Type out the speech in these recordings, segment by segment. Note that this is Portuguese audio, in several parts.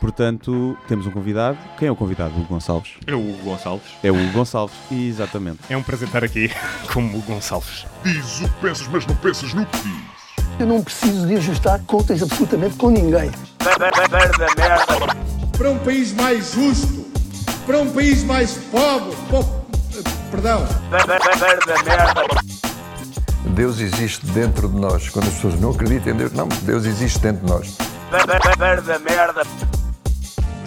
Portanto, temos um convidado. Quem é o convidado? O Hugo Gonçalves. É o Hugo Gonçalves. É o Hugo Gonçalves, exatamente. É um prazer estar aqui como o Gonçalves. Diz o que pensas, mas não pensas no que dizes. Eu não preciso de ajustar contas absolutamente com ninguém. para um país mais justo, para um país mais pobre, po- perdão, Deus existe dentro de nós. Quando as pessoas não acreditam em Deus, não, Deus existe dentro de nós.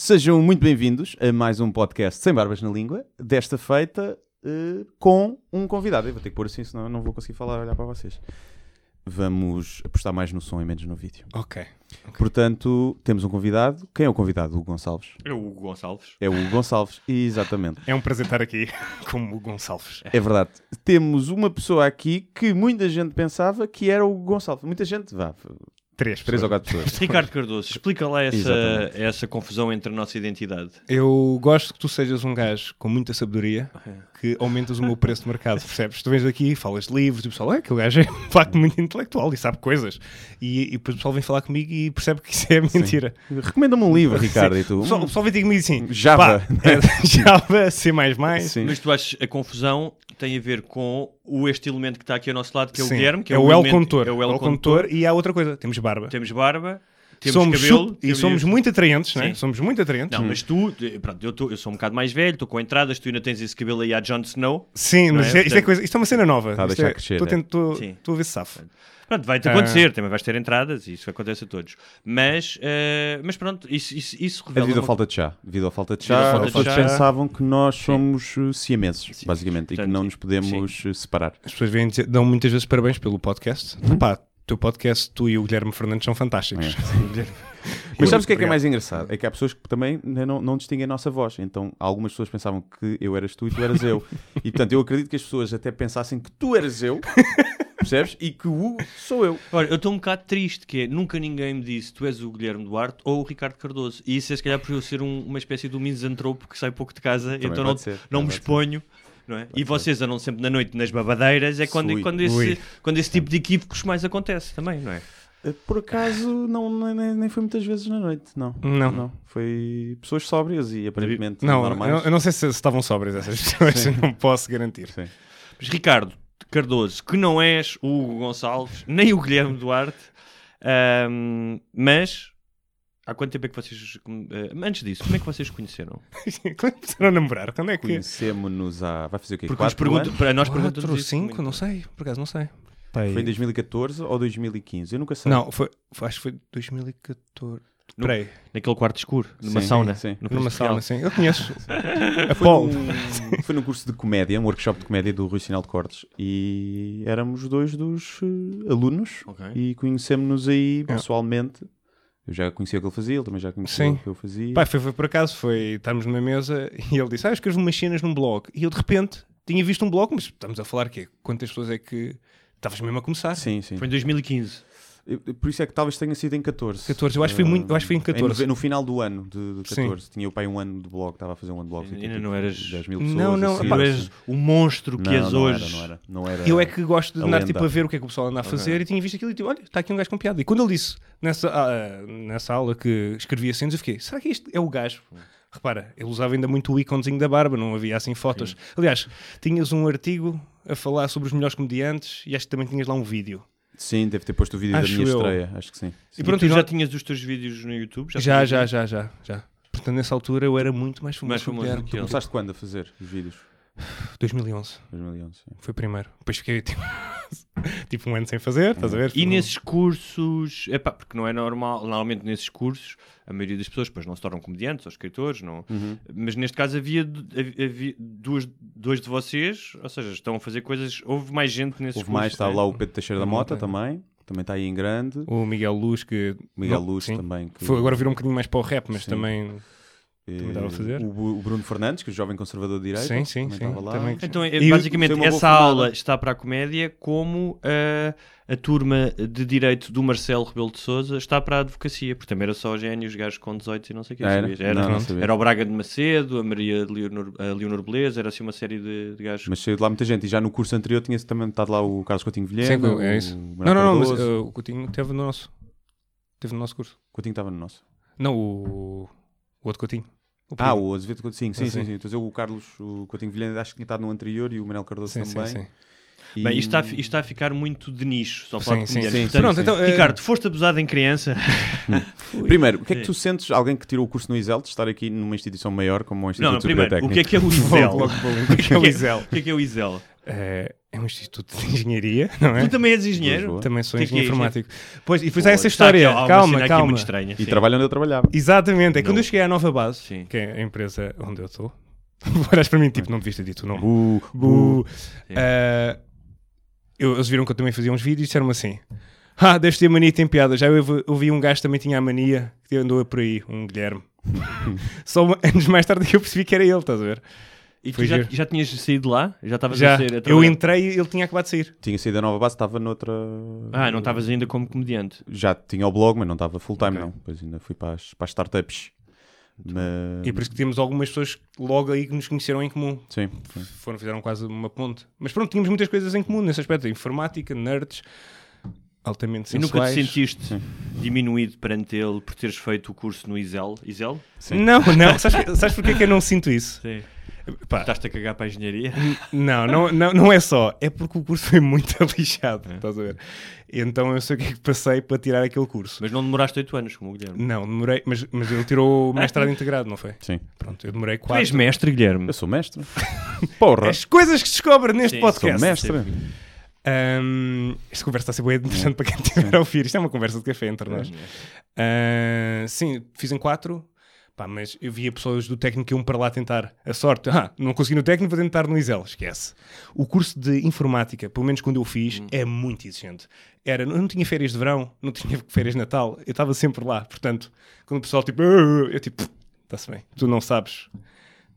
Sejam muito bem-vindos a mais um podcast Sem Barbas na Língua. Desta feita eh, com um convidado. Eu vou ter que pôr assim, senão eu não vou conseguir falar olhar para vocês. Vamos apostar mais no som e menos no vídeo. Ok. Portanto, temos um convidado. Quem é o convidado? O Hugo Gonçalves. É o Hugo Gonçalves. É o Hugo Gonçalves, exatamente. É um prazer estar aqui como o Gonçalves. É verdade. Temos uma pessoa aqui que muita gente pensava que era o Hugo Gonçalves. Muita gente, vá, Três. três ou quatro pessoas. Ricardo Cardoso, explica lá essa, Exatamente. essa confusão entre a nossa identidade. Eu gosto que tu sejas um gajo com muita sabedoria que aumentas o meu preço de mercado, percebes? Tu vens aqui, falas de livros e o pessoal, é, aquele gajo é de facto muito intelectual e sabe coisas. E, e depois o pessoal vem falar comigo e percebe que isso é mentira. Recomenda-me um livro, Ricardo, Sim. e tu? O pessoal, o pessoal vem ter comigo assim, Java. pá, é, Java, C++, Sim. Mas tu achas a confusão tem a ver com o, este elemento que está aqui ao nosso lado, que é o Sim. Guilherme, que é, é, o El elemento- Condutor. É o El El Condutor. e há outra coisa, temos barba. Temos barba, temos somos cabelo. e somos muito atraentes, né? Somos muito atraentes. Não, mas tu, eh, pronto, eu, tô- eu sou um bocado mais velho, estou com entradas, tu ainda tens esse cabelo aí a Jon Snow. Sim, mas é? isto, é, isto é coisa, isto é uma cena nova. Está a deixar é- crescer, Estou a é. tentar- estou- a ver se safa. Pronto, vai-te Ah. acontecer, também vais ter entradas, isso acontece a todos. Mas, eh, mas pronto, isso, isso, isso É revela. devido à falta de chá. Devido à falta de chá, as pessoas chá. pensavam que nós somos uh, siameses, basicamente, e que não nos podemos separar. As pessoas vêm dizer- dão muitas vezes parabéns pelo podcast. Pá, o teu podcast, tu e o Guilherme Fernandes são fantásticos. Mas sabes o que é que é mais engraçado? É que há pessoas que também não, não distinguem a nossa voz. Então, algumas pessoas pensavam que eu eras tu e tu eras eu. E, portanto, eu acredito que as pessoas até pensassem que tu eras eu, percebes? E que o Hugo sou eu. Olha, eu estou um bocado triste, que é, nunca ninguém me disse tu és o Guilherme Duarte ou o Ricardo Cardoso. E isso é se calhar por eu ser um- uma espécie de um misantropo que sai pouco de casa, Também então não, ser, não me pode ser. Não é? E vocês andam sempre na noite nas babadeiras, é quando, quando, esse, Ui. quando esse tipo de equívocos mais acontece também, não é? Uh, Por acaso, não, nem, nem foi muitas vezes na noite, não. Não. Foi pessoas sóbrias e aparentemente Não, normais. eu, eu não sei se, se estavam sóbrias essas pessoas, não posso garantir. Sim. Mas Ricardo Cardoso, que não és o Hugo Gonçalves, nem o Guilherme Duarte, ahm, mas há quanto tempo é que vocês. eh, antes disso, como é que vocês conheceram? Quando começaram a namorar? Quando é que. Conhecemos-nos há. Vai fazer o quê? Porque Quatro perguntam, anos? para nós Quatro perguntamos ou isso cinco? muito. Não sei, por acaso não sei. Foi em 2014 ou 2015? Eu nunca sei. Não, foi, foi- acho que foi 2014. No- Peraí, Naquele quarto escuro, numa Sim, sauna. sim. no numa sauna, sim. Eu conheço. A Foi Paul. num, foi num curso de comédia, um workshop de comédia do Rui Sinal de Cortes e éramos dois dos eh, alunos Ok. e conhecemos-nos aí É. Eu já conhecia o que ele fazia, ele também já conhecia Sim. o que eu fazia. Pá, foi, foi por acaso, foi estarmos numa mesa e ele disse: Ah, eu escrevo umas cenas num blog. E eu de repente tinha visto um blog, mas estamos a falar que Quantas pessoas é que estavas mesmo a começar? Sim, sim. Foi em 2015. Eu- Por isso é que talvez tenha sido em 14. 14, eu acho que foi muito- eu acho que foi em Eh, 14. no, no final do ano de, de Sim. 14. Tinha o pai um ano de blog, estava a fazer um ano de blog. Ainda tinha não tipo eras- 10 mil Não, pessoas. não, assim. Tu és o monstro que não, és não hoje. Era, não era, não era. Eu é que gosto de andar tipo, a ver o que é que o pessoal anda a fazer e tinha visto aquilo e tipo, olha, está aqui um gajo com piada. E quando ele disse nessa, ah, nessa aula que escrevia cenas, eu fiquei, será que este é o gajo? Repara, ele usava ainda muito o íconezinho da barba, não havia assim fotos. Aliás, tinhas um artigo a falar sobre os melhores comediantes e acho que também tinhas lá um vídeo. Sim, deve ter posto o vídeo Acho da minha eu. estreia. Acho que sim. E E pronto, e tu já tinhas os teus vídeos no YouTube? Já, já, vídeos? já, já, já. Portanto, nessa altura eu era muito mais famoso, Mais que famoso do que ele. Começaste quando a fazer os vídeos? 2011, 2011. sim. foi primeiro. Depois fiquei tipo, tipo um ano sem fazer, estás a ver? E nesses cursos, epá, porque não é normal, normalmente nesses cursos, a maioria das pessoas depois não se tornam comediantes ou escritores, não, Uhum. mas neste caso havia, havia, duas, dois de vocês, ou seja, estão a fazer coisas, houve mais gente nesses Houve mais, cursos. estava né? lá o Pedro Teixeira da Mota também. Também está aí em grande. O Miguel Luz, que. Miguel Luz sim. também. que- Foi, agora virou um bocadinho mais para o rap, mas Sim. também. Também estava a fazer. O, Bruno Fernandes, que é o jovem conservador de direita. Sim, sim, também sim, estava lá. também. Então, é, E basicamente, essa formada. aula está para a comédia, como ah, a turma de direito do Marcelo Rebelo de Souza está para a advocacia, porque também era só génios, gajos com 18 e não sei o que. Ah, era? Era, Não, não. Era o Braga de Macedo, a Maria de Leonor, a Leonor Beleza, era assim uma série de, de gajos. Mas saiu de lá muita gente. E já no curso anterior tinha também estado lá o Carlos Coutinho Vilhena. Sim, é isso. o Não, não, não, mas uh, o Coutinho teve no nosso. Teve no nosso curso. Coutinho estava no nosso. Não, o, o outro Coutinho. O Ah, o Azevedo Coutinho. Sim, Ah, sim, sim. sim. Então, o Carlos o Coutinho Vilhena acho que tinha estado no anterior e o Manuel Cardoso Sim, sim, também. sim. E- Bem, isto está, isto está a ficar muito de nicho, só falar Sim, de sim, sim. Portanto, Pronto, então, eh, Ricardo, foste abusado em criança. Primeiro, o que é que Sim. tu sentes, alguém que tirou o curso no ISEL, de estar aqui numa instituição maior como o Instituto Não, não, primeiro, o que é é que é o ISEL? O que é que é o ISEL? É, é um instituto de engenharia, não é? Tu também és engenheiro? Lisboa. Também sou é engenheiro informático. Pois, e depois há essa aqui história. calma, calma. estranha. E sim. trabalha onde eu trabalhava. Exatamente, é quando Não. eu cheguei à nova base, Sim. que é a empresa onde eu estou. Olhas para mim, tipo, não deviste ter dito o nome. Bu. Ah, eu- eles viram que eu também fazia uns vídeos e disseram-me assim: Ah, deves ter mania, tem piada. Já eu ouvi um gajo que também tinha a mania que andou por aí, um Guilherme. Só anos mais tarde que eu percebi que era ele, estás a ver? E tu Foi já, giro. já tinhas saído de lá? Já estavas Já, a a eu trabalhar? entrei e ele tinha acabado de sair. Tinha saído da nova base, estava noutra. Ah, não estavas ainda como comediante. Já tinha o blog, mas não estava full time, Ok. não. Depois ainda fui para as, para as startups. Mas... E por isso que temos algumas pessoas logo aí que nos conheceram em comum. Sim, sim. Foram, fizeram quase uma ponte. Mas pronto, tínhamos muitas coisas em comum nesse aspecto: informática, nerds, altamente E nunca te sensuais. sentiste diminuído perante ele por teres feito o curso no ISEL? ISEL? Não, não. Sabes, sabes porquê que eu não sinto isso? Sim. Pá, Estás-te a cagar para a engenharia? Não, não, não, não é só. É porque o curso foi muito lixado. Estás a ver? Então eu sei o que é que passei para tirar aquele curso. Mas não demoraste 8 anos, como o Guilherme. Não, demorei. Mas, mas ele tirou o mestrado integrado, não foi? sim. Pronto, eu demorei Tu és quatro. mestre, Guilherme? Eu sou mestre. Porra! As coisas que se descobre neste Sim, Sou podcast. mestre. Ahm, esta conversa está a ser bem interessante para quem estiver a ouvir. Isto é uma conversa de café entre nós. Ah, sim, fiz em quatro. Pá, mas eu via pessoas do técnico que iam para lá tentar a sorte. Ah, não consegui no técnico, vou tentar no ISEL. Esquece. O curso de informática, pelo menos quando eu fiz, é muito exigente. Era, eu não tinha férias de verão, não tinha férias de Natal, eu estava sempre lá. Portanto, quando o pessoal tipo, "Ah", eu tipo, está-se bem, tu não sabes.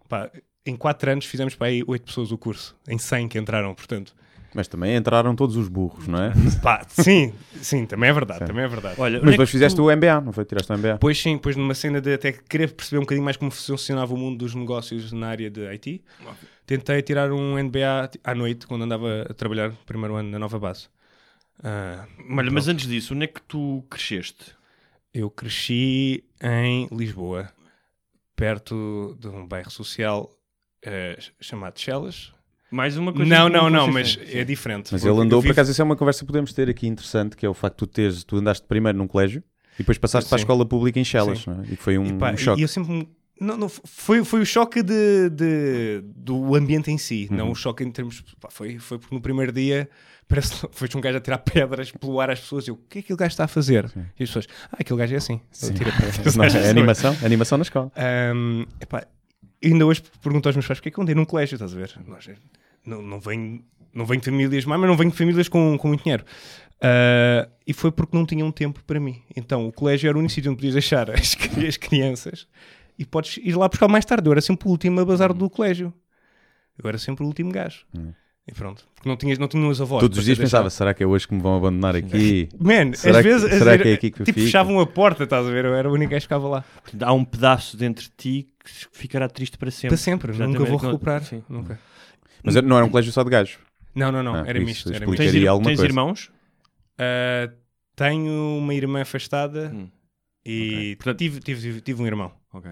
Pá, em quatro anos fizemos para aí oito pessoas o curso, em 100 que entraram, portanto. Mas também entraram todos os burros, não é? Pá, sim, sim, também é verdade, também é verdade. Olha, Mas é depois que fizeste tu- o MBA, não foi? Tiraste o MBA? Pois sim, depois numa cena de até querer perceber um bocadinho mais como funcionava o mundo dos negócios na área de IT, tentei tirar um NBA ti- à noite, quando andava a trabalhar primeiro ano na nova base. Ah, Olha, mas antes disso, onde é que tu cresceste? Eu cresci em Lisboa, perto de um bairro social eh, chamado Chelas. Mais uma coisa Não, não, não, mas é diferente. Mas ele andou, por acaso, isso é uma conversa que podemos ter aqui interessante, que é o facto de tu teres, tu andaste primeiro num colégio e depois passaste para a Sim. escola pública em Chelas, Sim. não é? E que foi um, E pá, um choque. E eu sempre. me- Não, não, foi, foi o choque de, de- do ambiente em si, não Uhum. o choque em termos. pá, foi, foi porque no primeiro dia parece foi um gajo a tirar pedras pelo ar às pessoas. Eu, o que é que aquele gajo está a fazer? E as pessoas, ah, aquele gajo é assim. Ele tira pedras Não, é animação, é animação na escola. Ahm, epá, ainda hoje pergunto aos meus pais porque é que eu andei num colégio, estás a ver? Nós, não, não, venho, não venho de famílias má, mas não venho de famílias com, com muito dinheiro. Ah, e foi porque não tinham tempo para mim. Então o colégio era o único sítio onde podias deixar as, as crianças e podes ir lá buscar mais tarde. Eu era sempre o último a bazar do colégio. Eu era sempre o último gajo. E pronto. Porque não tinhas, não tinham os avós. Todos os dias pensava, será que é hoje que me vão abandonar aqui? Man, Será às que- vezes será que é aqui que tipo, fico? fechavam a porta, estás a ver? Eu era o único gajo que ficava lá. Há um pedaço dentro de ti que ficará triste para sempre. Para sempre, nunca Exatamente, vou que não- recuperar. Sim. Nunca. Mas não era um colégio só de gajos. Não, não, não, Ah, era misto. Era misto. Tens, tens coisa. irmãos? Ah, tenho uma irmã afastada Hum. e tive, tive, tive um irmão. Ok.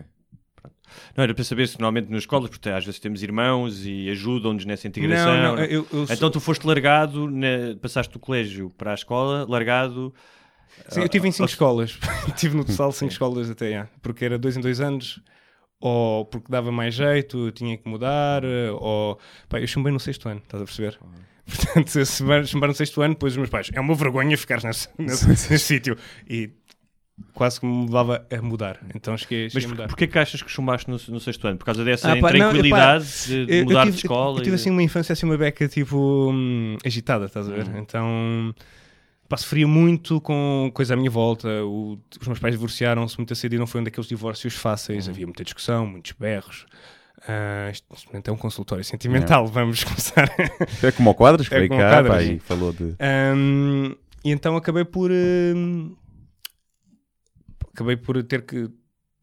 Não, era para saber se normalmente nas escolas, porque às vezes temos irmãos e ajudam-nos nessa integração. Não, não, eu, eu, Então tu foste largado, na- passaste do colégio para a escola, largado. sim, eu tive em cinco Ah, escolas. tive no total cinco escolas até, porque era dois em dois anos, ou porque dava mais jeito, eu tinha que mudar, eh, ou... Pá, eu chumbei no sexto ano, estás a perceber? Portanto, se chumbar no sexto ano, depois os meus pais, é uma vergonha ficar nesse, nesse, nesse sítio. E quase que me levava a mudar. Então cheguei, Mas cheguei a por, porquê que achas que chumbaste no, no sexto ano? Por causa dessa Ah, pá, não, tranquilidade de- de Eu- eu mudar tive- de escola? Eu tive e de- assim uma infância assim uma beca tipo hum, agitada, estás a ver? Uhum. Então pá, sofria muito com coisa à minha volta. O- os meus pais divorciaram-se muito a cedo e não foi um daqueles divórcios fáceis. Uhum. Havia muita discussão, muitos berros. Ah, isto é um consultório sentimental. Vamos começar. É como o Quadras, que É veio cá pá, e falou de. Ahm, e então acabei por ahm, acabei por ter que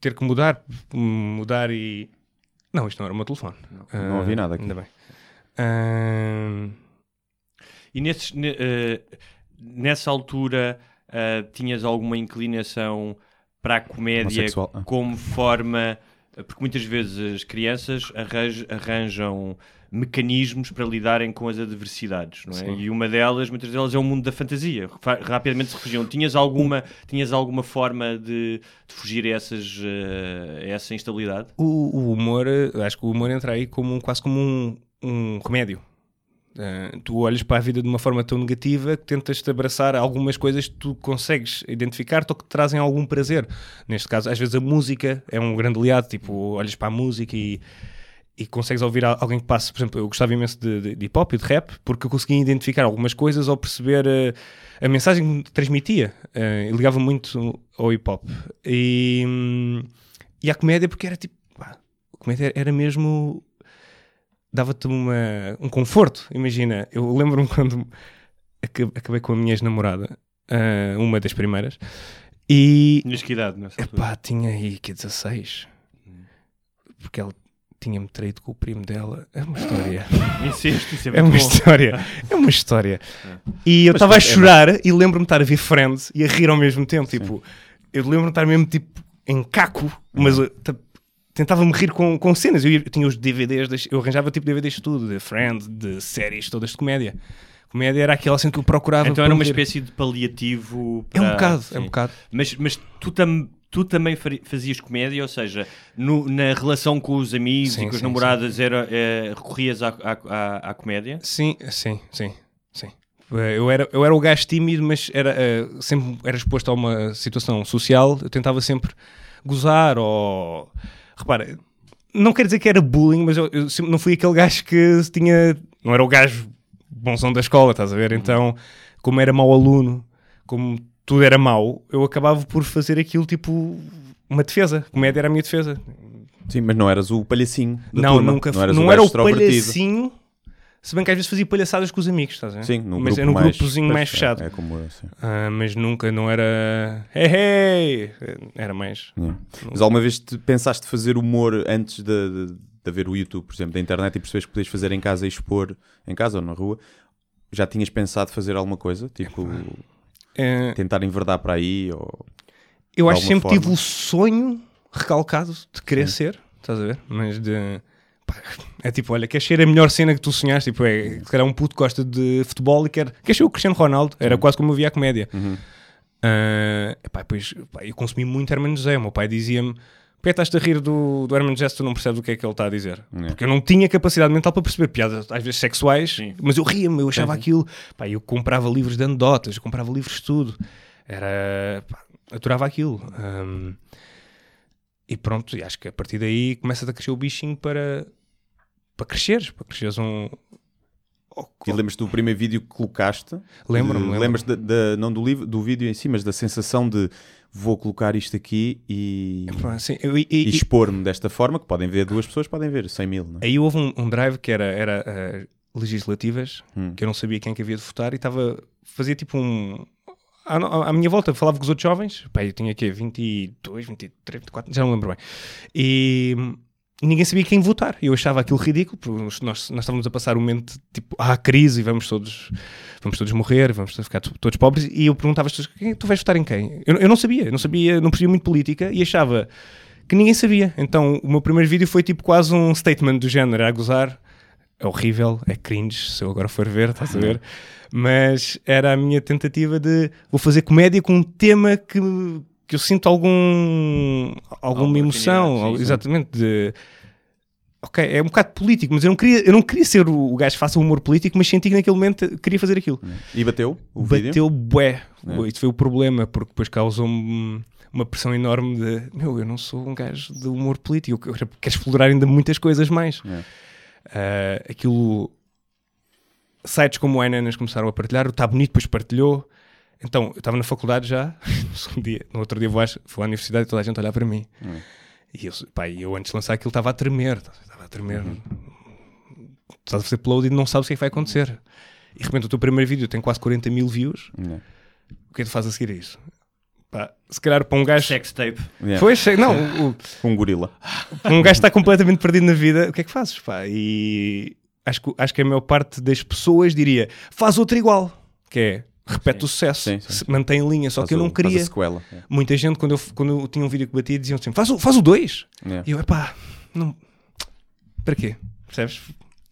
ter que mudar mudar e não isto não era o meu telefone não Ah, ouvi nada aqui. ainda bem Ahm, E nesses, ne- eh, nessa altura eh, tinhas alguma inclinação para a comédia Homossexual. Ah. como forma. Porque muitas vezes as crianças arranj- arranjam mecanismos para lidarem com as adversidades, não é? Sim. E uma delas, muitas delas, é o mundo da fantasia. Fa- Rapidamente se refugiam. Tinhas alguma, tinhas alguma forma de, de fugir a, essas, eh, a essa instabilidade? o, o humor acho que o humor entra aí como quase como um, um remédio Ah, tu olhas para a vida de uma forma tão negativa que tentas te abraçar algumas coisas que tu consegues identificar-te ou que te trazem algum prazer. Neste caso, às vezes a música é um grande aliado, tipo, olhas para a música e, e consegues ouvir al- alguém que passe, por exemplo, eu gostava imenso de, de, de hip hop e de rap porque eu conseguia identificar algumas coisas ou perceber eh, a mensagem que transmitia eh, e ligava muito ao hip hop. E, hum, e a comédia, porque era tipo, pá, a comédia era mesmo dava-te um conforto. Imagina, eu lembro-me quando aca- acabei com a minha ex-namorada, ah, uma das primeiras, e Tinhas que idade nessa altura? epá, tinha aí que 16, porque ela tinha-me traído com o primo dela. É uma história. Incesto, isso é É uma bom. história. É uma história. E eu estava a é chorar e lembro-me de estar a ver Friends e a rir ao mesmo tempo. Tipo, eu lembro-me de estar mesmo tipo em caco, mas ta- tentava-me rir com, com cenas. Eu, eu tinha os DVDs, das- eu arranjava tipo DVDs de tudo, de Friends, de séries todas de comédia. Comédia era aquela cena que eu procurava. Então era uma para espécie de paliativo. É um para- bocado, é um sim. bocado. Mas, mas tu, tam, tu também fazias comédia, ou seja, no- na relação com os amigos Sim, e com as sim, namoradas era, eh, recorrias à, à, à- comédia? Sim, sim, sim, sim. Eh, Eu era, eu era o gajo tímido, mas era, eh, sempre era exposto a uma situação social. Eu tentava sempre gozar ou... Repara, não quero dizer que era bullying, mas eu, eu sempre não fui aquele gajo que tinha... Não era o gajo bonzão da escola, estás a ver? Então, como era mau aluno, como tudo era mau, eu acabava por fazer aquilo tipo uma defesa. Comédia era a minha defesa. Sim, mas não eras o palhacinho. Da não, turma. nunca não eras não o era o palhacinho, se bem que às vezes fazia palhaçadas com os amigos, estás a ver? Sim, num mas grupo era num mais, grupozinho mais é, fechado. É, como eu, sim. Ah, mas nunca, não era. Hey, hey! Era mais. Yeah. Mas alguma vez te pensaste fazer humor antes de, de, de haver o YouTube, por exemplo, da internet e percebes que podias fazer em casa e expor em casa ou na rua? Já tinhas pensado fazer alguma coisa? Tipo, Eh, tentar enverdar para aí? Ou... eu acho que sempre forma. tive o sonho recalcado de querer ser, estás a ver? Mas de. É tipo, olha, queres ser a melhor cena que tu sonhaste? Tipo, é, se calhar um puto que gosta de futebol e quer, quer ser o Cristiano Ronaldo. Era quase como eu via a comédia. Uhum. Ah, epá, depois, pá, eu consumi muito Hermano José. O meu pai dizia-me: Porquê estás-te a rir do, do Hermano José se tu não percebes o que é que ele está a dizer? É. Porque eu não tinha capacidade mental para perceber piadas, às vezes sexuais, mas eu ria-me, eu achava aquilo. Pá, eu comprava livros de anedotas, eu comprava livros de tudo. Era. Pá, adorava aquilo. Ahm, e pronto, e acho que a partir daí começa a crescer o bichinho para. para cresceres, para cresceres um. E lembras-te do primeiro vídeo que colocaste? Lembro-me, lembro-me. Lembras-te não do, livro, do vídeo em si, mas da sensação de vou colocar isto aqui e, Pá, sim, eu- e- e expor-me desta forma, que podem ver duas pessoas, podem ver 100 mil. Não é? Aí houve um, um drive que era, era eh, legislativas, Hum. que eu não sabia quem que havia de votar e estava. fazia tipo um. À, à minha volta, falava com os outros jovens, pá, eu tinha aqui 22, 23, 24, já não lembro bem. E, e ninguém sabia quem votar. Eu achava aquilo ridículo, porque nós, nós estávamos a passar um momento tipo, ah, crise, vamos todos, vamos todos morrer, vamos ficar to- todos pobres. E eu perguntava às pessoas: "Quem- tu vais votar em quem? Eu, eu não sabia, não sabia, não percebia muito política e achava que ninguém sabia. Então o meu primeiro vídeo foi tipo quase um statement do género, a gozar. É horrível, é cringe, se eu agora for ver, estás a ver? Mas era a minha tentativa de vou fazer comédia com um tema que, que eu sinto algum alguma emoção, sim, sim. exatamente de ok, é um bocado político, mas eu não queria, eu não queria ser o, o gajo que faça humor político, mas senti que naquele momento queria fazer aquilo. E bateu o vídeo? Bateu bué. É. Isso foi o problema, porque depois causou-me uma pressão enorme de meu, eu não sou um gajo de humor político, eu quero, quero explorar ainda muitas coisas mais. É. Ah, aquilo sites como o Enanas começaram a partilhar, o Tá Bonito depois partilhou. Então, eu estava na faculdade já, no segundo dia, no outro dia vou, às- vou à universidade e toda a gente a olhar para mim. E eu, pá, e eu antes de lançar aquilo estava a tremer, estava a tremer. Estás a fazer upload e não sabes o que é que vai acontecer. E de repente o teu primeiro vídeo tem quase 40 mil views. Yeah. O que é que tu fazes a seguir a isso? Pá, se calhar para um gajo. Sex tape. Yeah. Sei- não, o- o- Um gorila. um gajo está completamente perdido na vida, o que é que fazes? Pá? E acho que, acho que a maior parte das pessoas diria faz outro igual, que é repete o sucesso, Sim, sim. se- mantém em linha. Só Faz que eu não faz a queria. sequela. Yeah. Muita gente, quando eu, quando eu tinha um vídeo que batia, diziam assim: faz o 2. Faz o dois." Yeah. E eu, epá, não. Para quê? Percebes?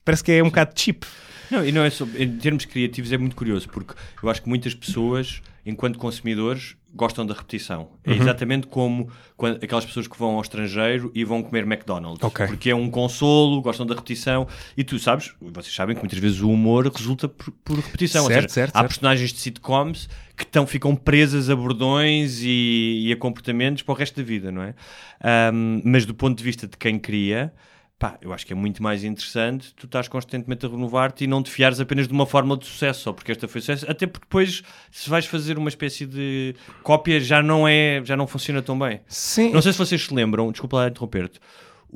Parece que é um bocado cheap. Não, e não é só, em termos criativos é muito curioso, porque eu acho que muitas pessoas, enquanto consumidores, gostam da repetição. É Uhum. exatamente como quando, aquelas pessoas que vão ao estrangeiro e vão comer McDonald's. Ok. Porque é um consolo, gostam da repetição. E tu sabes, vocês sabem que muitas vezes o humor resulta por, por repetição. Certo, seja, certo, há certo. personagens de sitcoms que tão, ficam presas a bordões e, e a comportamentos para o resto da vida, não é? Ahm, mas do ponto de vista de quem cria, pá, eu acho que é muito mais interessante tu estás constantemente a renovar-te e não te fiares apenas de uma fórmula de sucesso, só porque esta foi sucesso, até porque depois, se vais fazer uma espécie de cópia, já não é, já não funciona tão bem. Sim. Não sei se vocês se lembram, desculpa lá interromper-te.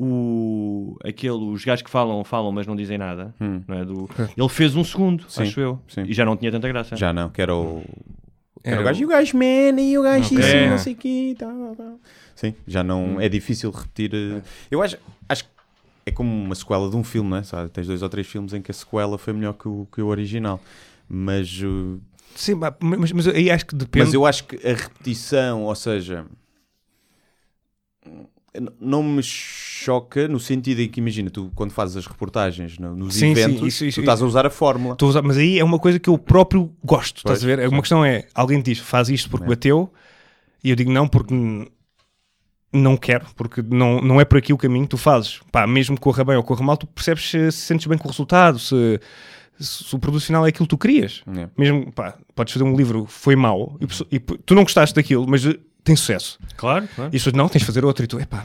O, aquele, os gajos que falam, falam, mas não dizem nada. Não é? Do, ele fez um segundo, Sim, acho eu. sim. E já não tinha tanta graça. Já não, que era o. Era Era o gajo o- e o gajo man e o gajo Ok. isso, É. não sei o quê. Tá, tá, tá. Sim, já não. É difícil repetir. eh, Eu acho, que é como uma sequela de um filme, não é? Sabe? Tens dois ou três filmes em que a sequela foi melhor que o, que o original. Mas, eh, Sim, mas, mas aí acho que depende. mas eu acho que a repetição, ou seja, não me choca no sentido em que, imagina, tu quando fazes as reportagens no- nos Sim, sim, eventos, isso- isso- tu estás a usar a fórmula. Estou a usar- mas aí é uma coisa que eu próprio gosto, Pois, estás a ver? sim. Uma questão é, alguém diz, faz isto porque É. bateu, e eu digo não porque não quero, porque não, não é por aqui o caminho que tu fazes. Pá, mesmo que corra bem ou corra mal, tu percebes se, se sentes bem com o resultado, se, se o produto final é aquilo que tu querias. É. Mesmo, pá, podes fazer um livro que foi mau, e, e tu não gostaste daquilo, mas eh, tem sucesso. Claro, claro. E as pessoas, não, tens de fazer outro, e tu, epá,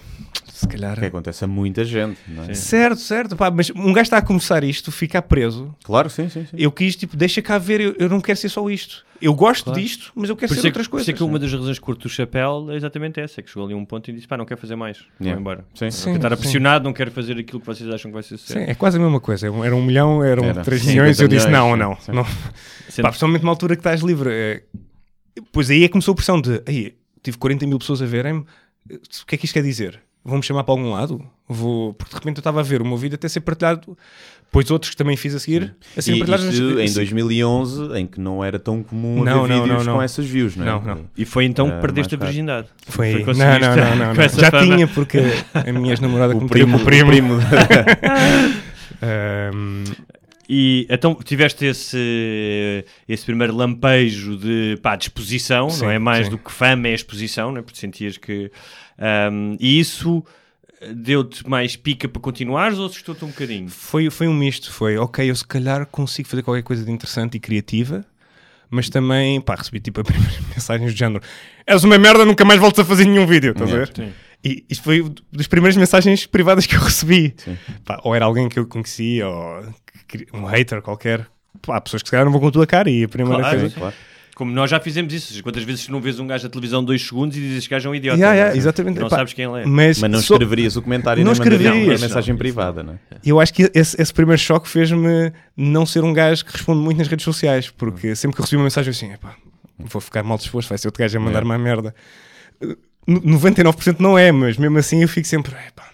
se calhar... Que acontece a muita gente, não é? Certo, certo, pá, mas um gajo está a começar isto, ficar preso, Claro, sim, sim, sim. eu quis, tipo, deixa cá ver, eu, eu não quero ser só isto. Eu gosto Claro. disto, mas eu quero Por ser é que, outras por isso coisas. é que uma das razões que curto o chapéu é exatamente essa, é que chegou ali a um ponto e disse, pá, não quero fazer mais, vou Yeah. embora. Sim. Sim. Vou estar pressionado, não quero fazer aquilo que vocês acham que vai ser Sim, sucesso. é quase a mesma coisa. Era um milhão, eram Era 3 50 milhões, eu disse milhões, não, sim, não. sim. não. Pá, principalmente numa altura que estás livre. é, Pois aí é que começou a pressão de aí, tive 40 mil pessoas a verem-me, o que é que isto quer dizer? Vão-me chamar para algum lado? Vou... Porque de repente eu estava a ver o meu vídeo até ser partilhado, depois outros que também fiz a seguir, a serem E partilhados. isto nas- em assim- 2011, em que não era tão comum Não, haver não, vídeos não, não. com essas views, não é? Não, não. E foi então que perdeste a virgindade. Foi. Foi Não, não, não, não, com Já fama. tinha, porque a minha ex-namorada O como primo, o primo. o primo. Ahm, E então tiveste esse, esse primeiro lampejo de pá, de exposição, Sim, não é mais sim. do que fama, é exposição, não é? porque sentias que. Ahm, e isso deu-te mais pica para continuares ou assustou-te um bocadinho? Foi, foi um misto, foi ok, eu se calhar consigo fazer qualquer coisa de interessante e criativa, mas também, pá, recebi tipo as primeiras mensagens do género és uma merda, nunca mais voltas a fazer nenhum vídeo, estás a ver? Sim. E isto foi das primeiras mensagens privadas que eu recebi. Pá, ou era alguém que eu conhecia, ou um hater qualquer. Pá, há pessoas que se calhar não vão com a tua cara e a primeira Claro, coisa... sim. Como nós já fizemos isso, quantas vezes não vês um gajo na televisão dois segundos e dizes que gajo é um idiota. Yeah, não é? yeah, exatamente. Não sabes quem ele é. Mas, Mas não só- escreverias o comentário Não nem mandarias escreverias. uma mensagem Não, privada, não é? eu acho que esse, esse primeiro choque fez-me não ser um gajo que responde muito nas redes sociais, porque sempre que eu recebi uma mensagem assim, epá, vou ficar mal disposto, vai ser outro gajo a mandar uma merda. Uh, 99% não é, mas mesmo assim eu fico sempre, epá,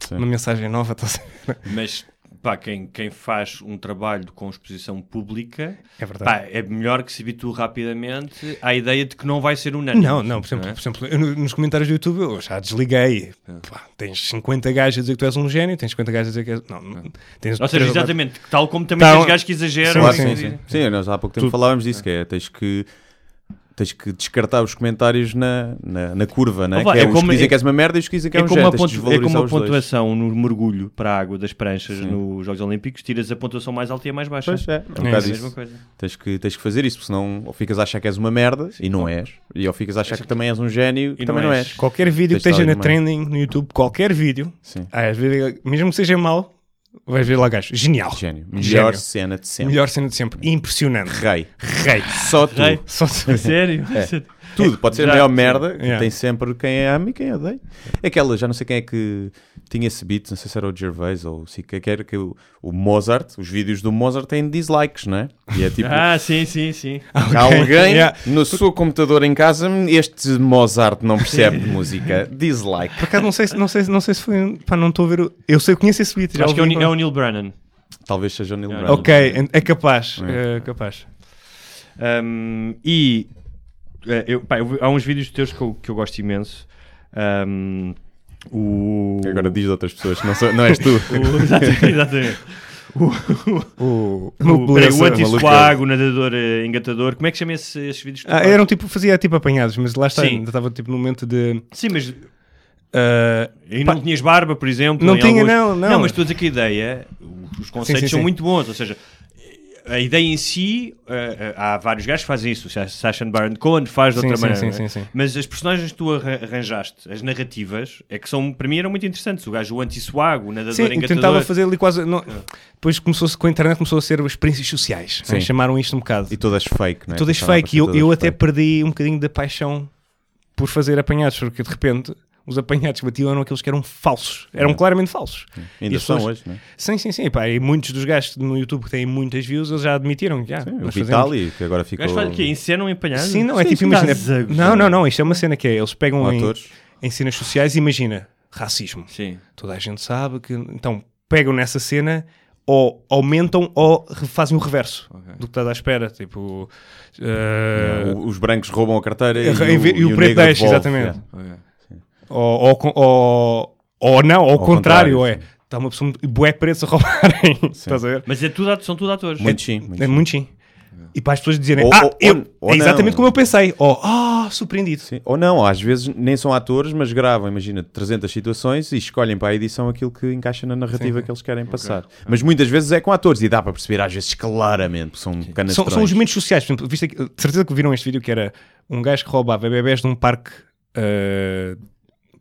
Sim. uma mensagem nova, tá a? Mas pá, quem, quem faz um trabalho com exposição pública É verdade. pá, é melhor que se habitue rapidamente à ideia de que não vai ser unânime. Não, não, por exemplo, é? por exemplo eu no- nos comentários do YouTube eu já desliguei. Pá, tens 50 gajos a dizer que tu és um gênio, tens 50 gajos a dizer que és. Não, não tens Ou seja, exatamente, tal como também Tá, tens gajos que exageram. sim, sim, sim. Sim, nós há pouco tempo Tu- falávamos disso, que é, tens que tens que descartar os comentários na, na, na curva, né? Vá, que é, é os como- que dizem é- que és uma merda e os que dizem que é, É um como, pontu- é como a os dois. pontuação no mergulho para a água das pranchas nos Jogos Olímpicos, tiras a pontuação mais alta e a mais baixa. Pois é, é um É É a mesma coisa. Tens que, tens que fazer isso, porque senão ou ficas a achar que és uma merda e não és, e ou ficas a achar que também és um gênio e também não és. Qualquer vídeo que Tens esteja na trending no YouTube, qualquer vídeo, Sim. às vezes, mesmo que seja mau, Vais ver lá o gajo. Genial. Gênio. Melhor Gênio. cena de sempre. Melhor cena de sempre. Impressionante. Rei. Rei. Só tu. Rei. Só A sério? Tudo. Pode ser Já- a maior merda. Yeah. Tem sempre quem ama e quem odeia. Aquela, já não sei quem é que tinha esse beat, não sei se era o Gervais ou se que era que o, o Mozart, os vídeos do Mozart têm dislikes, não é? E é tipo. Ah, sim, sim, sim. Há alguém Yeah. no seu computador em casa, este Mozart não percebe de música. Dislike. Por acaso não sei, se- não sei, se- não sei se foi. Pá, não estou a ver. o- Eu sei, eu conheço esse beat. Já Acho que é o, é o Neil Brennan. Talvez seja o Neil Yeah. Brennan. Ok, é capaz. É capaz. Um, e eh, eu, pá, eu- há uns vídeos teus que eu, que eu gosto imenso. Um, o... Agora diz de outras pessoas, não, sou- não és tu. o- exatamente. exatamente. O, O, peraí, anti-swag, o nadador eh, engatador. Como é que chama esse, esses vídeos? tu Ah, eram tipo, fazia tipo apanhados, mas lá está, Sim. ainda estava tipo no momento de. Sim, mas ah, e Pá. não tinhas barba, por exemplo? Não tinha, alguns- não, não. Não, mas estou a dizer que a ideia, os conceitos sim, são sim. muito bons. Ou seja, a ideia em si, eh, eh, há vários gajos que fazem isso. O Sacha Baron Cohen faz de Sim, outra sim, maneira. sim, é? sim, sim. Mas as personagens que tu arra- arranjaste, as narrativas, é que são, para mim eram muito interessantes. O gajo, o anti-swag, o nadador Sim, eu engatador. tentava fazer ali quase. não- depois começou-se com a internet, começou a ser experiências sociais. Sim. né? Chamaram isto um bocado. E todas fake, não é? todas fake. E eu, eu até perdi um bocadinho da paixão por fazer apanhados, porque de repente os apanhados que batiam eram aqueles que eram falsos. Eram claramente falsos. Ainda E as são pessoas- hoje, não é? Sim, sim, sim. Pá, e muitos dos gajos no YouTube que têm muitas views, eles já admitiram. Já, Sim, o Vitali, que agora O ficou. gajo faz o quê? Encenam empanhados? Sim, não, é Sim, tipo, imagina. zago, Não, já. não, não. Isto é uma cena que é. Eles pegam em, em cenas sociais e imagina racismo. Sim. Toda a gente sabe que. Então pegam nessa cena ou aumentam ou fazem o reverso do que estás à espera. Tipo. O- Os brancos roubam a carteira e, e, o, e o preto negro deixa, devolve, exatamente. yeah. Ou, ou, ou, ou não, ao, Ao contrário, contrário, é. sim. Está uma pessoa muito. bué pretos a roubarem. Estás a ver? Mas é tudo, são tudo atores. Muito sim. Muito É sim. muito sim. E para as pessoas dizerem, Ou- ah, ou- eu, ou- é exatamente não. como eu pensei. Ou, ah, surpreendido. Sim. Ou não, às vezes nem são atores, mas gravam, imagina, 300 situações e escolhem para a edição aquilo que encaixa na narrativa que eles querem passar. Mas muitas vezes é com atores e dá para perceber, às vezes, claramente, são São, canastrões. são os momentos sociais. Por exemplo, viste aqui- de certeza que viram este vídeo que era um gajo que roubava bebés num parque. eh,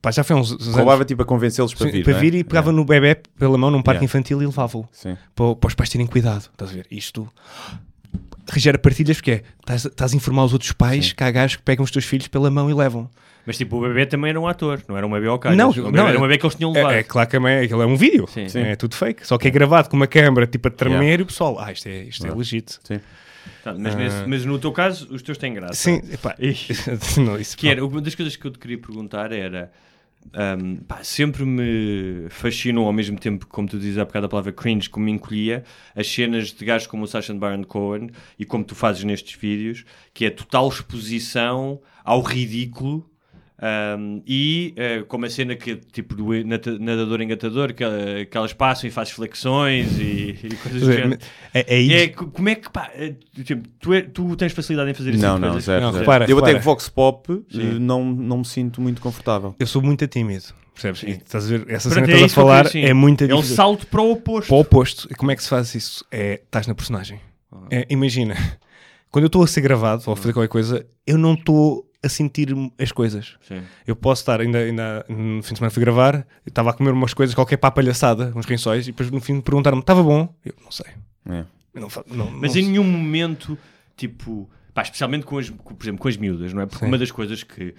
pá, já foi uns, uns anos. Roubava tipo a convencê-los para Sim, vir. para é? vir e pegava no bebê pela mão num parque Yeah. infantil e levava-o Sim. para, para os pais terem cuidado. Estás a ver? Isto regera partilhas porque é, estás, estás a informar os outros pais que há gajos que pegam os teus filhos pela mão e levam. Mas tipo, o bebê também era um ator, não era um bebê ao calhas. Não, não, era um é- bebê que eles tinham levado. É, é claro que é, aquilo é um vídeo. Sim. Sim. É tudo fake. Só que é gravado com uma câmera tipo a tremer Yeah. e o pessoal, ah, isto é, isto é legítimo. Sim. Tá, mas, nesse- mas no teu caso, os teus têm graça. Sim, epá, não, isso, Que era, uma das coisas que eu te queria perguntar era. Hum, pá, sempre me fascinou ao mesmo tempo, como tu dizes há bocado a palavra cringe, como me encolhia, as cenas de gajos como o Sacha Baron Cohen e como tu fazes nestes vídeos, que é total exposição ao ridículo hum, e eh, como a cena que tipo do nadador engatador que, eh, que elas passam e fazes flexões e, e coisas do género. é, é isso. é, co- como é que pá, tipo, tu, é- tu tens facilidade em fazer isso? Não, não, zero, Não, zero. repara, Eu até que Vox Pop Sim. não, não me sinto muito confortável. Eu sou muito tímido, percebes? E estás a ver, essa Pronto, cena é que estás a que falar sim. é muito É um salto para o oposto. Para o oposto. E como é que se faz isso? É, estás na personagem. É, imagina, quando eu estou a ser gravado ou a fazer qualquer coisa, eu não estou a sentir as coisas. Sim. Eu posso estar, ainda, ainda no fim de semana fui gravar, estava a comer umas coisas qualquer para a palhaçada, uns rinçóis, e depois no fim perguntaram-me, estava bom? Eu não sei. É. Eu não, não, Mas não em sei. nenhum momento, tipo, pá, especialmente com as, por exemplo, com as miúdas, não é? Porque Sim. uma das coisas que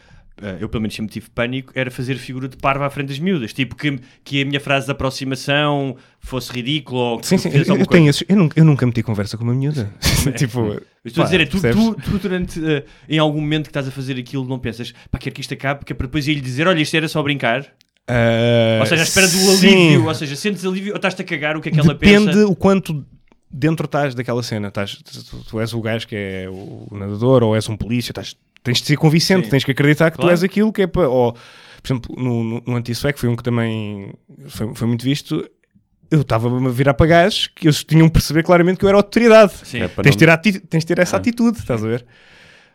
eu pelo menos sempre tive pânico era fazer figura de parva à frente das miúdas. Tipo, que, que a minha frase de aproximação fosse ridícula ou que Sim, sim, eu, tenho esses- eu, nunca, eu nunca meti conversa com uma miúda. tipo, estou a pá, dizer, é tu, tu, tu durante, eh, em algum momento que estás a fazer aquilo, não pensas, pá, quero que isto acabe, que é para depois ir-lhe dizer, olha, isto era só brincar. Ah, Ou seja, à espera do sim. alívio, ou seja, sentes alívio ou estás-te a cagar o que é que ela Depende pensa. o quanto dentro estás daquela cena. Estás, tu, tu és o gajo que é o nadador ou és um polícia. Estás, tens de ser convincente, Sim. tens que acreditar que Claro. tu és aquilo que é para. Ou, por exemplo, no, no, no Anti-Swag foi um que também foi, foi muito visto. Eu estava-me a virar para gajos que eles tinham perceber claramente que eu era autoridade. Sim. É Tens de, ter ati- tens de ter essa atitude, estás a ver?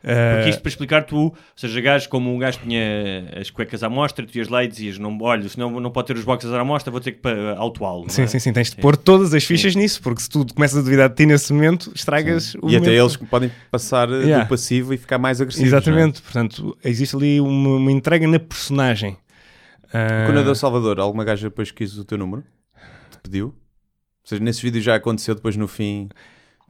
Porque Ah, isto para explicar, tu, ou seja, gajos como um gajo tinha as cuecas à mostra, tu ias lá e dizias: não, olha, senão não pode ter os boxers à mostra, vou ter que autuá-lo. não Sim, é? sim, sim, tens de pôr todas as fichas nisso, porque se tu começas a duvidar de ti nesse momento, estragas o E até momento. eles que podem passar eh, Yeah. do passivo e ficar mais agressivos. Exatamente, portanto, existe ali uma, uma entrega na personagem. É? Quando é da Salvador, alguma gaja depois quis o teu número? Te pediu? seja, nesses vídeos já aconteceu depois no fim.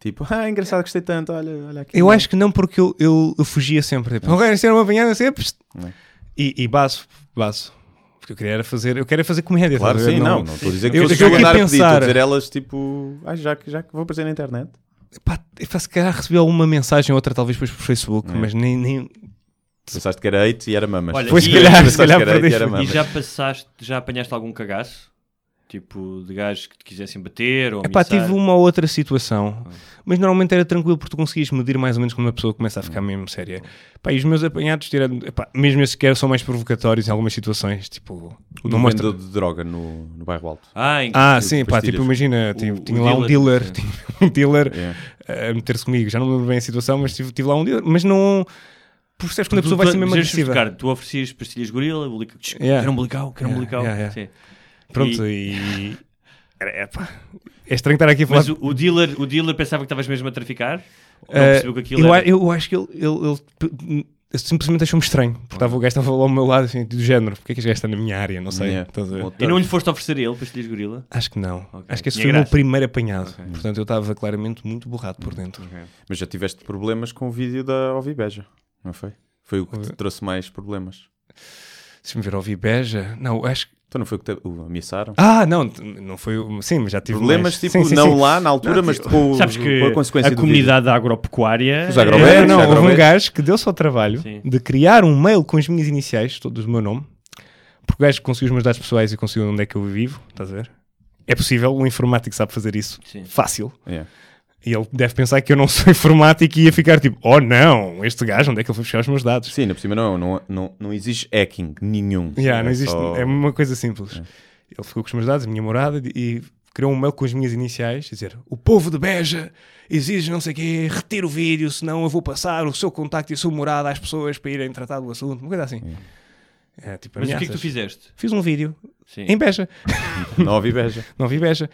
Tipo, ah, engraçado, gostei tanto, olha, olha aqui. Eu acho que não, porque eu, eu, eu fugia sempre. Tipo, ok, ser uma apanhada sempre. É? E, e baso, baso. Porque eu queria era fazer, eu queria era fazer comédia. Claro, sim, não, não estou a dizer que Eu- eu eu andar a pedir, estou a pensar- dizer elas tipo, ah, já, que- já que vou aparecer na internet. Pá, eu se calhar recebi alguma mensagem ou outra, talvez depois por Facebook, É. mas nem, nem, Pensaste que era hate e era mamas. Olha, Foi, e- se calhar, se calhar era hate perdi. e era já passaste, já apanhaste algum cagaço? Tipo, de gajos que te quisessem bater ou Epá, ameaçar? tive uma ou outra situação, mas normalmente era tranquilo porque tu conseguias medir mais ou menos quando uma pessoa começa a ficar mesmo séria. Epá, e os meus apanhados, tirando, epá, mesmo esses que eram, são mais provocatórios em algumas situações, tipo, O não mostra. de droga no, no bairro alto. Ah, em que- Ah, sim, pá, tipo, imagina, O- tinha, o tinha lá um dealer, sim. tinha um dealer É. a meter-se comigo, já não lembro bem a situação, mas tive, tive lá um dealer, mas não. Percebes quando a pessoa vai ser mesmo agressiva. Tu oferecias pastilhas gorila, bolica... Yeah. quero um bulical, quero um Yeah, bulical. yeah, yeah. Pronto, E- e. É, é estranho estar aqui a falar. Mas o, o dealer, o dealer pensava que estavas mesmo a traficar? Ou não Eh, percebeu que aquilo eu, era... eu acho que ele, ele, ele simplesmente achou-me estranho. Porque estava, o gajo estava lá ao meu lado, assim, do género. Porque é que este gajo está na minha área? Não sei. Yeah. E não lhe foste oferecer a ele pastilhas gorila? Acho que não. Ok. Acho que esse Tinha foi o meu graça. primeiro apanhado. Ok. Portanto, eu estava claramente muito borrado por dentro. Mas já tiveste problemas com o vídeo da Ovibeja, não foi? Foi o que te trouxe mais problemas. Se me ver ouvir beja. Não, acho que. Então não foi o que te o ameaçaram? Ah, não, não foi. o- Sim, mas já tive. Problemas mais. tipo, Sim, sim, não sim. lá na altura, Não, mas tipo, com, Sabes que com a consequência a comunidade da agropecuária... Os é- agrobetos, Não, não, houve um gajo que deu-se ao trabalho Sim. de criar um mail com as minhas iniciais, todos o meu nome, porque o gajo conseguiu os meus dados pessoais e conseguiu onde é que eu vivo, estás a ver? É possível, um informático sabe fazer isso. Sim. Fácil. Yeah. E ele deve pensar que eu não sou informático e ia ficar tipo, oh não, este gajo, onde é que ele foi buscar os meus dados? Sim, ainda por cima não, não, não, não existe hacking nenhum. Yeah, não É existe, só- é uma coisa simples. Ele ficou com os meus dados, a minha morada e criou um mail com as minhas iniciais, dizer, o povo de Beja exige não sei o quê, retira o vídeo, senão eu vou passar o seu contacto e a sua morada às pessoas para irem tratar do assunto, uma coisa assim. É, tipo, Mas o que é que tu fizeste? Fiz um vídeo Sim. em Beja, Não Ovibeja. não vi Beja.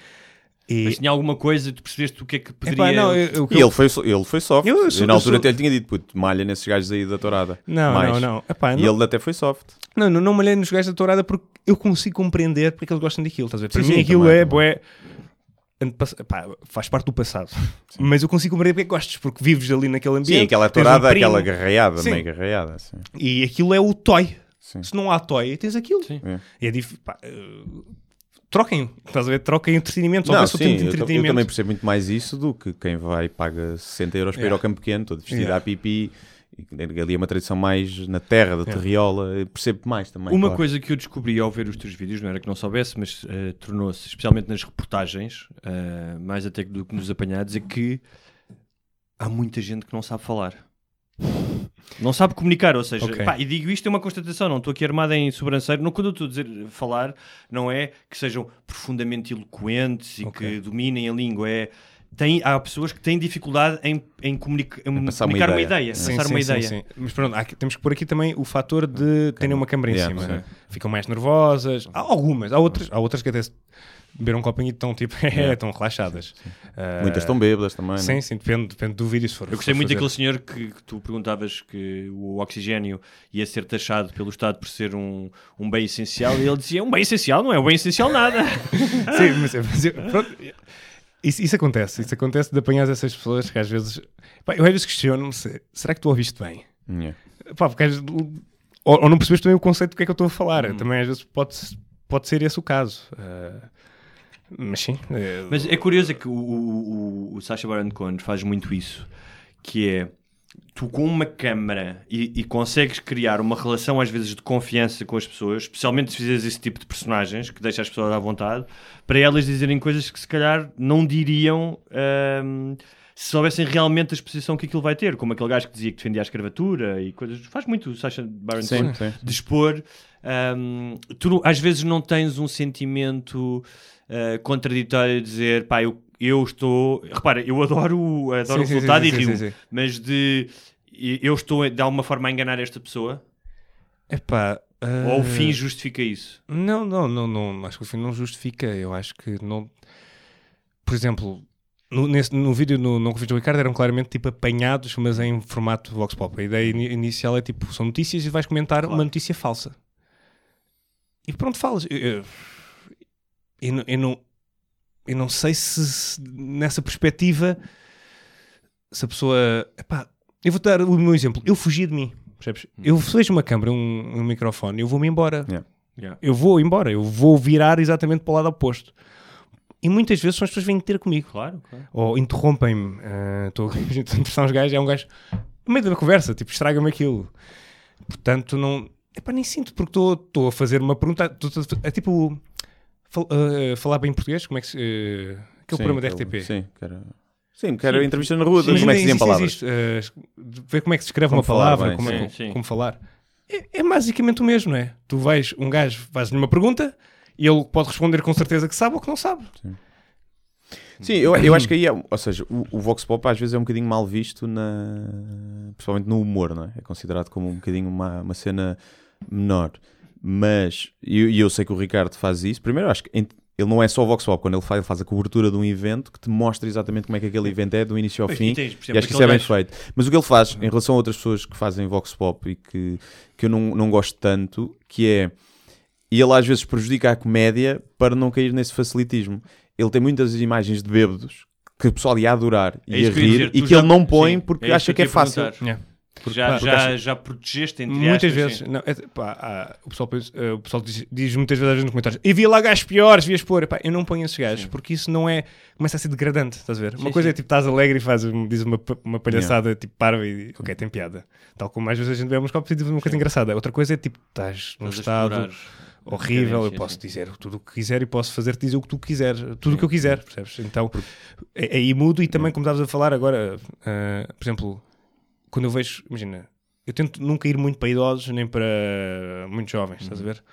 E, Mas tinha alguma coisa, tu percebeste o que é que poderia... epá, não, eu, eu- E ele foi, ele foi soft. Eu Eu, na altura sou- até lhe tinha dito, puto, malha nesses gajos aí da tourada. não, Mais. não, não. Epá, E não, ele até foi soft. não, não, não malhei nos gajos da tourada porque eu consigo compreender porque eles gostam daquilo, estás a ver? Para Sim, mim sim, aquilo também, é, bué, pá, faz parte do passado. Mas eu consigo compreender porque é que gostas, porque vives ali naquele ambiente. Sim, aquela um tourada, primo, aquela garreada, Sim. meio garreada. Assim. E aquilo é o toy. Sim. Se não há toy, tens aquilo. Sim. É. E é dif... pá, eh, troquem, estás a ver? Troquem entretenimento. Não, sim, tempo de eu, ta- eu entretenimento. também percebo muito mais isso do que quem vai e paga 60 euros para ir Yeah. ao campo pequeno, todo vestido Yeah. à pipi. E ali é uma tradição mais na terra, da Yeah. terriola. Percebo mais também. Uma claro. coisa que eu descobri ao ver os teus vídeos, não era que não soubesse, mas eh, tornou-se, especialmente nas reportagens, eh, mais até do que nos apanhados, é que há muita gente que não sabe falar. Não sabe comunicar, ou seja, Ok. pá, e digo isto é uma constatação, não estou aqui armado em sobranceiro, não, quando eu estou a dizer falar, não é que sejam profundamente eloquentes e Ok. que dominem a língua, é tem, há pessoas que têm dificuldade em, em comunica- em passar uma comunicar uma ideia. ideia, Sim, passar sim, uma ideia. sim. Mas pronto, há temos que pôr aqui também o fator de terem uma câmara em Yeah, cima. sim. Ficam mais nervosas. Há algumas, há outras, há outras que até se beberam um copinho e estão tipo, estão relaxadas. Ah, Muitas estão bêbadas também. Sim, não? sim, depende, depende do vídeo. Se for, Eu gostei for muito fazer. daquele senhor que, que tu perguntavas que o oxigênio ia ser taxado pelo Estado por ser um, um bem essencial e ele dizia: um bem essencial não é um bem essencial nada. Sim, mas, mas pronto, isso, isso acontece. Isso acontece de apanhar essas pessoas que às vezes. Pá, eu às vezes questiono-me: se- será que tu ouviste bem? Yeah. Pá, porque às vezes- ou, ou não percebes também o conceito do que é que eu estou a falar. Também às vezes pode, pode ser esse o caso. Ah, mas sim. eh, Mas é curioso é que o, o, o, Sacha Baron Cohen faz muito isso, que é tu com uma câmara e, e consegues criar uma relação às vezes de confiança com as pessoas, especialmente se fizeres esse tipo de personagens que deixa as pessoas à vontade, para elas dizerem coisas que se calhar não diriam se soubessem realmente a exposição que aquilo vai ter, como aquele gajo que dizia que defendia a escravatura e coisas. Faz muito o Sacha Baron Cohen ahm, tu às vezes não tens um sentimento ah, contraditório dizer, pá, eu, eu estou. Repara, eu adoro, o- adoro Sim, o resultado sim, e sim, rio, sim, sim. mas de. Eu estou de alguma forma a enganar esta pessoa? epá, ah, Ou o fim justifica isso? Não, não, não, não. Acho que o fim não justifica. Eu acho que não. Por exemplo, no, nesse, no vídeo no Não Convido o Ricardo eram claramente tipo apanhados, mas em formato Vox Pop. A ideia ini- inicial é tipo: são notícias e vais comentar uma notícia falsa. E pronto, falas. Eu, eu- eu não- eu não. eu não sei se, se nessa perspectiva se a pessoa. Epá, eu vou dar o meu exemplo. Eu fugi de mim. Percebes? Eu vejo uma câmera, um, um microfone, eu vou-me embora. Yeah. Yeah. Eu vou embora, eu vou virar exatamente para o lado oposto. E muitas vezes são as pessoas que vêm ter comigo. Claro, claro. Ou interrompem-me. ah, Estou a entrevistar uns gajos, é um gajo. No meio da conversa, tipo, estraga-me aquilo. Portanto, não. Epá, nem sinto, porque estou- estou a fazer uma pergunta. tô- tô- tô- É tipo. Fal- ah, falar bem português? Como é que se. ah, aquele Sim, programa da RTP. Sim, que era, sim, que era entrevista na rua, Sim, como é que se dizem palavras. existe, uh, ver como é que se escreve Como uma palavra, bem, como, é- sim, sim. como falar. É, é basicamente o mesmo, não é? Tu vais, um gajo faz-lhe uma pergunta e ele pode responder com certeza que sabe ou que não sabe. Sim, eu, eu acho que aí é, ou seja, o, o Vox Pop às vezes é um bocadinho mal visto, na, principalmente no humor, não é? É considerado como um bocadinho uma, uma cena menor. Mas, e eu, eu sei que o Ricardo faz isso. Primeiro, eu acho que ele não é só o Vox Pop, quando ele faz, ele faz a cobertura de um evento que te mostra exatamente como é que aquele evento é, do início ao Pois, fim. e tens, por E exemplo, acho que isso é bem feito. Mas o que ele faz em relação a outras pessoas que fazem Vox Pop e que, que eu não, não gosto tanto, que é. E ele às vezes prejudica a comédia para não cair nesse facilitismo. Ele tem muitas imagens de bêbados que o pessoal ia adorar É e que ia rir dizer, e que já- ele não põe sim, porque é acha eu que é fácil. perguntar. Yeah. já, porque já, acho- já protegeste entre muitas vezes, sim. não, é- pá, há- o pessoal, pensa- eh, o pessoal diz, diz muitas vezes às vezes nos comentários: e vi lá gajos piores, vias pôr. Epá, eu não ponho esses gajos porque isso não é. Começa a ser degradante, estás a ver? uma Sim, coisa sim. é tipo, estás alegre e fazes, diz uma, uma palhaçada tipo parva e ok, tem piada. Tal como às vezes a gente vê uns copos e diz uma coisa engraçada. Outra coisa é tipo, estás num estado horrível, eu posso sim. dizer tudo o que quiser e posso fazer-te dizer o que tu quiseres, tudo o que eu quiser, percebes? Então, é- aí mudo e também, como estavas a falar agora, ah, por exemplo, quando eu vejo, imagina, eu tento nunca ir muito para idosos nem para muito jovens, estás a ver?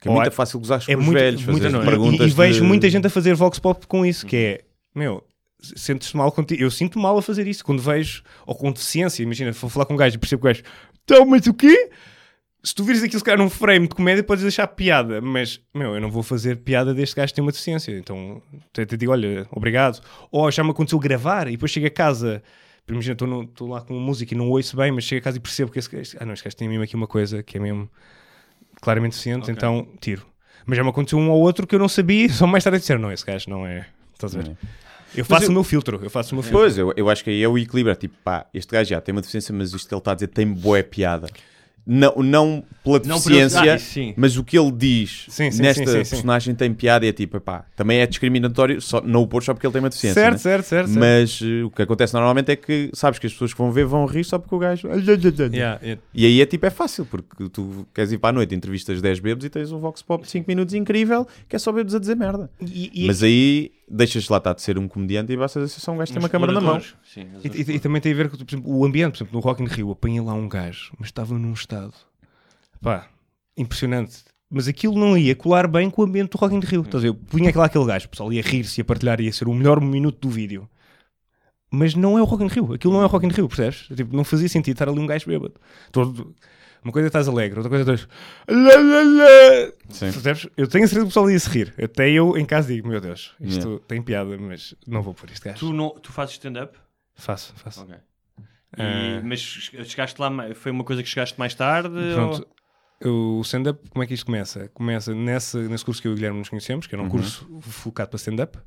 Que é muito é- fácil gozar com É os muito, velhos, muito- fazer não, e- perguntas. e, vejo de- muita gente a fazer vox pop com isso, que é, meu, sentes-te mal contigo. Eu sinto mal a fazer isso quando vejo, ou com deficiência, imagina, vou falar com um gajo e percebo que o gajo, então, mas o quê? Se tu vires aquilo, se calhar, num frame de comédia, podes deixar piada, mas, meu, eu não vou fazer piada deste gajo que tem uma deficiência. Então, te, te digo, olha, obrigado. Ou já me aconteceu gravar e depois chego a casa, imagina, estou lá com música e não ouço bem, mas chego a casa e percebo que esse gajo, ah, não, este gajo tem mesmo aqui uma coisa que é mesmo claramente deficiente, Ok. então tiro. Mas já me aconteceu um ou outro que eu não sabia, só mais tarde disseram, não, esse gajo não é. Estás a ver? Eu faço eu- o meu filtro, eu faço o meu filtro. Pois, eu, eu acho que aí é o equilíbrio. é Tipo, pá, este gajo já tem uma deficiência, mas isto que ele está a dizer tem boa piada. Não, não pela Não deficiência, ah, isso sim. mas o que ele diz Sim, sim, nesta sim, sim, sim. personagem tem piada e é tipo, pá, também é discriminatório, só, não o pôr só porque ele tem uma deficiência. certo, né? certo, certo, certo. Mas eh, o que acontece normalmente é que sabes que as pessoas que vão ver vão rir só porque o gajo. Yeah, yeah. E aí é tipo, é fácil, porque tu queres ir para a noite, entrevistas 10 bebos e tens um Vox Pop de 5 minutos incrível, que é só bebos a dizer merda. E, e- Mas aí deixas lá estar de ser um comediante e basta ser só um gajo que tem uma câmara na mão. Sim, E, e- e também tem a ver com por exemplo, o ambiente, por exemplo, no Rock in Rio, apanhei lá um gajo, mas estava num estado pá, impressionante. Mas aquilo não ia colar bem com o ambiente do Rock in Rio. Estás a ver? Eu punha lá aquele gajo, o pessoal ia rir-se, ia partilhar, ia ser o melhor minuto do vídeo. Mas não é o Rock in Rio, aquilo não é o Rock in Rio, percebes? Tipo, não fazia sentido estar ali um gajo bêbado. Todo- Uma coisa é estás alegre, outra coisa é estás. Lá, lá, lá. Sim. Percebes? Eu tenho a certeza que o pessoal ia se rir. Até eu em casa digo: Meu Deus, isto Yeah. tem piada, mas não vou pôr este gajo. Tu, não, tu fazes stand-up? Faço, faço. Ok. E- Ah. Mas chegaste lá, ma- foi uma coisa que chegaste mais tarde? Pronto. ou- O stand-up, como é que isto começa? Começa nesse, nesse curso que eu e o Guilherme nos conhecemos, que era um Uhum. curso focado para stand-up,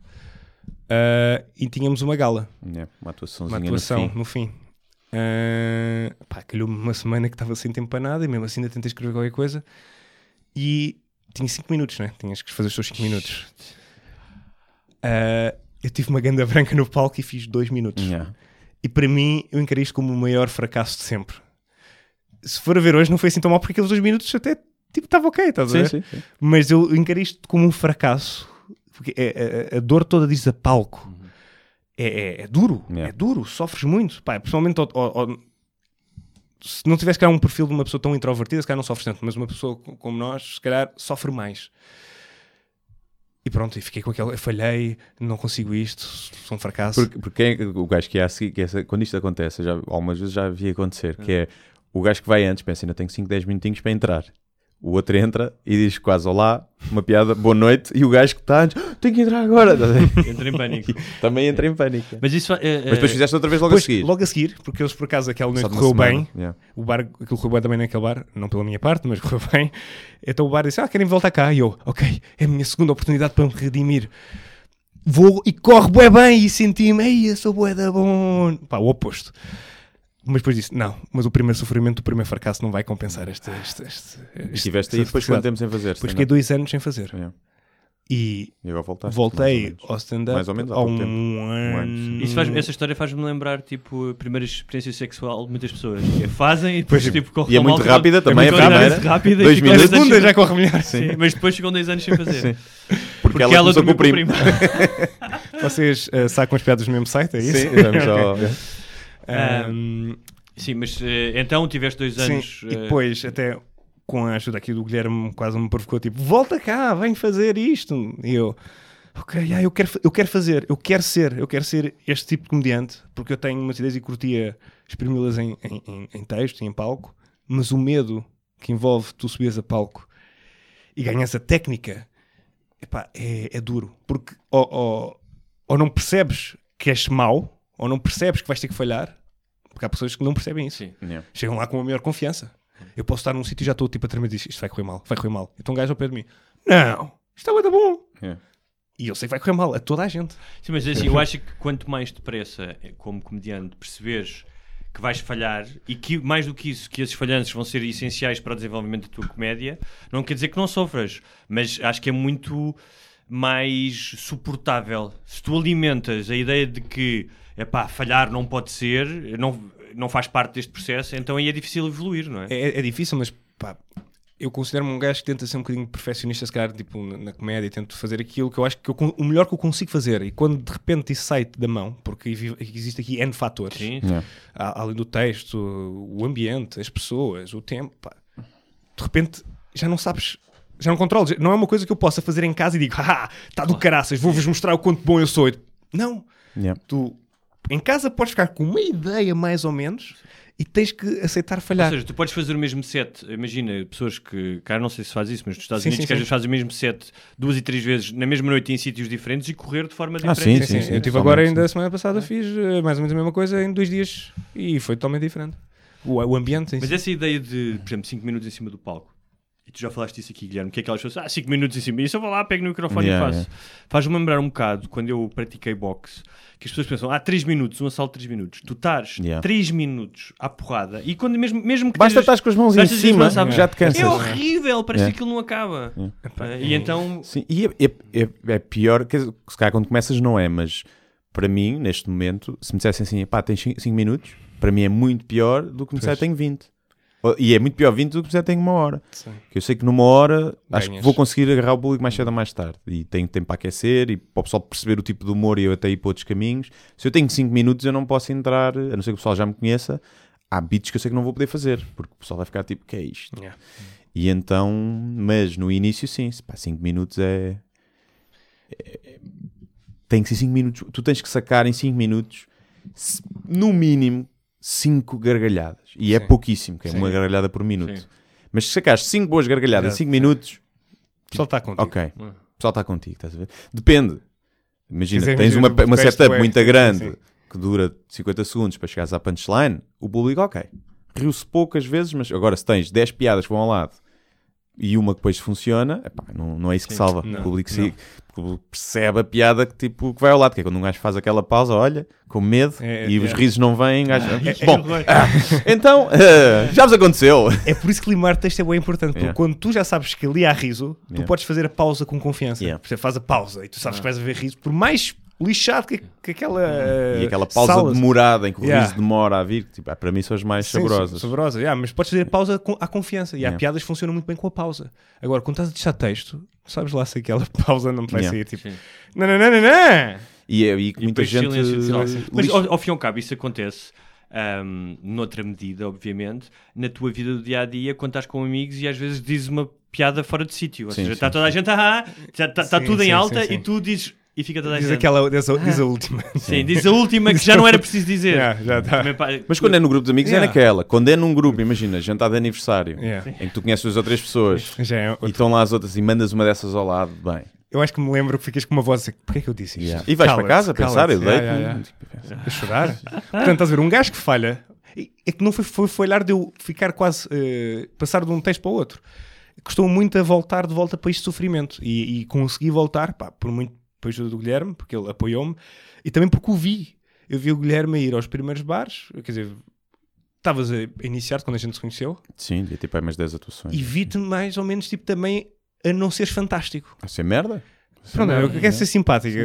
ah, e tínhamos uma gala, É, uma atuaçãozinha uma atuação no fim. no fim. Ah, pá, calhou-me uma semana que estava sem tempo para nada, e mesmo assim ainda tentei escrever qualquer coisa, e tinha 5 minutos, né? Tinhas que fazer os teus 5 minutos. Ah, eu tive uma ganda branca no palco e fiz 2 minutos. Yeah. E para mim, eu encarei isto como o maior fracasso de sempre. Se for a ver hoje, não foi assim tão mal, porque aqueles dois minutos até tipo estava ok, estás a ver? sim, sim. Mas eu encarei isto como um fracasso. Porque é- a, a dor toda disso a palco é, é- é duro, Yeah. é duro, sofres muito. Pá, principalmente ao- ao- se não tivesse cá um perfil de uma pessoa tão introvertida, se calhar não sofres tanto, mas uma pessoa co- como nós, se calhar sofre mais. E pronto, e fiquei com aquela, falhei, não consigo isto, sou um fracasso. Porque, porque é o gajo que ia a seguir, que essa- quando isto acontece, já, algumas vezes já vi acontecer, que é o gajo que vai antes, pensa, ainda tenho 5, 10 minutinhos para entrar. O outro entra e diz quase olá, uma piada, boa noite, e o gajo que está antes, "Ah, tenho que entrar agora. Entra em pânico. Também entra em pânico. Mas isso... eh, Mas depois eh, fizeste outra vez logo Depois, a seguir. logo a seguir, porque eles por acaso aquela noite correu semana. bem, Yeah. o bar, aquilo correu bem também naquele bar, não pela minha parte, mas correu bem. Então o bar disse: Ah, querem voltar cá? E eu, ok, é a minha segunda oportunidade para me redimir. vou e corre bué bem e senti-me, ei, eu sou bué da bom. Pá, o oposto. Mas depois disse, não, mas o primeiro sofrimento, o primeiro fracasso não vai compensar este... este, este, E este estiveste aí esta depois quanto tempo sem fazer? Depois fiquei dois anos sem fazer. Yeah. E E agora voltaste? voltei ao stand-up Mais ou menos há um tempo. Um ano, sim. Isso faz- essa história faz-me lembrar, tipo, a primeira experiência sexual de muitas pessoas. Que é, fazem e depois, Pois, tipo, corre E é mal muito rápida também, muito a primeira. rápida e Dois A minutos. dois anos segunda já corre melhor. Sim, mas depois ficam dois anos sem fazer. Sim. Porque, ela, começou com o primo. Vocês uh, sacam as piadas do mesmo site, é isso? Sim, vamos só... Um, Sim, mas eh, então tiveste dois sim, anos. e eh, depois, até com a ajuda aqui do Guilherme, quase me provocou tipo: volta cá, vem fazer isto. E eu, ok, ah, eu, quero, eu quero fazer, eu quero ser, eu quero ser este tipo de comediante, porque eu tenho umas ideias e curtia exprimi-las em, em, em, em texto e em palco, mas o medo que envolve tu subires a palco e ganhas a técnica epá, é, é duro, porque ou, ou, ou não percebes que és mau, ou não percebes que vais ter que falhar, porque há pessoas que não percebem isso. Yeah. chegam lá com a maior confiança. Eu posso estar num sítio e já estou tipo a tremer e diz isto vai correr mal, vai correr mal. Então um gajo ao pé de mim, não, isto é muito bom. Yeah. E eu sei que vai correr mal a toda a gente. Sim, mas assim, eu acho que quanto mais depressa, eh, como comediante, perceberes que vais falhar e que, mais do que isso, que esses falhanços vão ser essenciais para o desenvolvimento da tua comédia, não quer dizer que não sofras, mas acho que é muito mais suportável. Se tu alimentas a ideia de que, epá, falhar não pode ser, não, não faz parte deste processo, então aí é difícil evoluir, não é? É, é difícil, mas pá, eu considero-me um gajo que tenta ser um bocadinho perfeccionista, se calhar, tipo, na, na comédia, e tento fazer aquilo que eu acho que eu o melhor que eu consigo fazer. E quando de repente isso sai da mão, porque existe aqui N fatores, Sim, Yeah. a- além do texto, o ambiente, as pessoas, o tempo, pá, de repente já não sabes, já não controlas. Não é uma coisa que eu possa fazer em casa e digo, ah, está do caraças, vou-vos mostrar o quanto bom eu sou. Não, Yeah. tu em casa podes ficar com uma ideia mais ou menos e tens que aceitar Ou falhar. seja, tu podes fazer o mesmo set, imagina, pessoas que, cara, não sei se faz isso, mas nos Estados Sim, Unidos sim, que às vezes fazem o mesmo set duas e três vezes na mesma noite em sítios diferentes e correr de forma Ah, diferente. sim, Sim, sim. sim, Eu tive agora sim. ainda a semana passada fiz eh, mais ou menos a mesma coisa em dois dias e foi totalmente diferente. O, o ambiente Mas essa ideia de, por exemplo, 5 minutos em cima do palco, e tu já falaste disso aqui, Guilherme, que é aquelas pessoas, ah, 5 minutos em cima, e isso eu vou lá, pego no microfone Yeah, e faço. Faz-me lembrar um bocado quando eu pratiquei boxe, que as pessoas pensam, ah, 3 minutos, um assalto de 3 minutos. Tu estás Yeah. 3 minutos à porrada, e quando mesmo, mesmo que Basta estar com as mãos em cima, sabes? já te cansas. É horrível, parece Yeah. que aquilo não acaba. E então, Sim, e é, é- é- é pior, dizer, se calhar quando começas não é, mas para mim, neste momento, se me dissessem assim, pá, tens 5 minutos, para mim é muito pior do que me disser tenho 20. E é muito pior 20 do que disser tenho uma hora. Sim. Que eu sei que numa hora acho que Ganhas. vou conseguir agarrar o público mais cedo ou mais tarde. E tenho tempo para aquecer e para o pessoal perceber o tipo de humor e eu até ir para outros caminhos. Se eu tenho 5 minutos, eu não posso entrar, a não ser que o pessoal já me conheça. Há beats que eu sei que não vou poder fazer, porque o pessoal vai ficar tipo, que é isto? Yeah. E então, mas no início, sim, 5 minutos é. é- Tem que ser 5 minutos. Tu tens que sacar em 5 minutos, no mínimo, 5 gargalhadas. E é Sim. pouquíssimo, que é Sim. uma gargalhada por minuto. Sim. Mas se sacares 5 boas gargalhadas em Exato. 5 minutos, O pessoal está contigo. ok. O pessoal está contigo, estás a ver? Depende. Imagina, dizer, tens uma, uma setup é- muito grande que dura 50 segundos para chegares à punchline, o público, ok. Riu-se poucas vezes, mas agora se tens 10 piadas que vão ao lado e uma que depois funciona, epá, não, não é isso que salva. Não, o, público se- percebe a piada que, tipo, que vai ao lado, que é quando um gajo faz aquela pausa, olha, com medo, É, e é. os risos não vêm, gajo, é bom, horror. ah, então, ah, já vos aconteceu. É por isso que limar texto é bem importante, porque Yeah. quando tu já sabes que ali há riso, tu Yeah. podes fazer a pausa com confiança. Yeah. Você faz a pausa e tu sabes que vais a ver riso, por mais lixado que, que aquela. E aquela pausa sala- demorada em que o Yeah. riso demora a vir, tipo, ah, para mim são as mais Sim, saborosas. Saborosa, yeah, mas podes fazer a pausa com, à confiança. E há Yeah. piadas que funcionam muito bem com a pausa. Agora, quando estás a deixar texto, sabes lá se aquela pausa não vai Yeah. sair tipo. Não, não, não, não, não. E é aí que E muita gente. silêncio. Mas ao, ao fim e ao cabo, isso acontece ahm, noutra medida, obviamente, na tua vida do dia a dia, quando estás com amigos e às vezes dizes uma piada fora de sítio. Ou Sim, seja, está toda a gente, ah, está, está, está Sim, tudo em sim, alta sim, sim. e tu dizes, e fica toda a Diz gente. aquela, diz a, diz a última. Sim, diz a última que já não era preciso dizer. Yeah, já tá. Mas quando é no grupo de amigos Yeah. é naquela. Quando é num grupo, imagina, jantar de aniversário, Yeah. em que tu conheces duas ou três pessoas Já é e estão lá as outras e mandas uma dessas ao lado, bem. Eu acho que me lembro que ficas com uma voz a dizer: Porquê é que eu disse isto? Yeah. E vais para casa a pensar, eu deito Yeah, yeah, yeah. A chorar. Portanto, estás a ver, um gajo que falha, é que não foi, foi falhar de eu ficar quase, eh, passar de um texto para o outro. Custou muito a voltar de volta para este sofrimento e, e consegui voltar, pá, por muito por ajuda do Guilherme, porque ele apoiou-me, e também porque o vi. Eu vi o Guilherme a ir aos primeiros bares, quer dizer, estavas a iniciar quando a gente se conheceu, Sim, devia ter para aí mais 10 atuações. e vi-te mais ou menos tipo também a não seres fantástico. A ser merda? A ser Pronto, eu merda, quero ser simpático.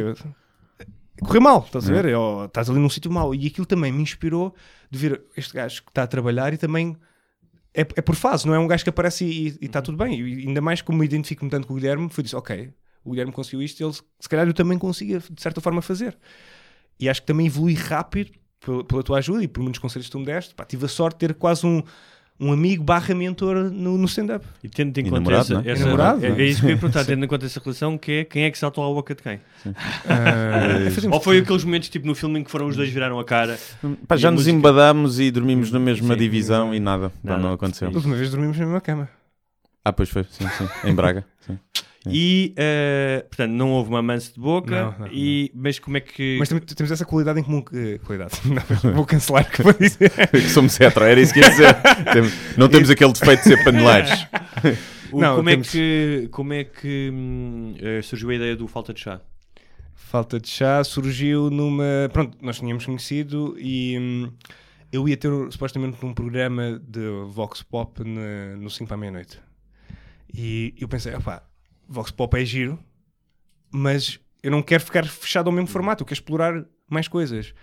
Correu mal, estás a É. ver? Ou estás ali num sítio mau. E aquilo também me inspirou de ver este gajo que está a trabalhar e também é, é por fase, não é um gajo que aparece e está tudo bem. E ainda mais como me identifico tanto com o Guilherme, foi disso, ok, o Guilherme conseguiu isto, ele, se calhar eu também consiga de certa forma fazer. E acho que também evolui rápido pela, pela tua ajuda e por muitos conselhos que tu me deste. Pá, tive a sorte de ter quase um, um amigo barra mentor no, no stand-up. E tendo em conta namorado, essa, é? essa- namorado, é, é? é isso que eu ia perguntar, tendo em conta essa relação, que é quem é que saltou à boca de quem? Fazemos- Ou foi aqueles momentos tipo no filme em que foram os dois viraram a cara? Pá, já nos música? embadámos e dormimos na mesma Sim. divisão e nada, pá, Nada. não aconteceu. A última vez dormimos na mesma cama. Ah, pois foi, sim, sim. Em Braga. Sim. E, eh, portanto, não houve uma mansa de boca, Não, não, e, mas como é que... Mas também temos essa qualidade em comum. Que, qualidade. Não, vou cancelar o que vou dizer. Somos hetero, era isso que ia dizer. Não temos aquele defeito de ser paneleiros. o- Não, como, temos- é que, como é que hum, surgiu a ideia do falta de chá? Falta de chá surgiu numa. Pronto, nós tínhamos conhecido e hum, eu ia ter supostamente um programa de Vox Pop na- no 5 para a meia-noite. E eu pensei, opá, Vox Pop é giro, mas eu não quero ficar fechado ao mesmo formato, eu quero explorar mais coisas.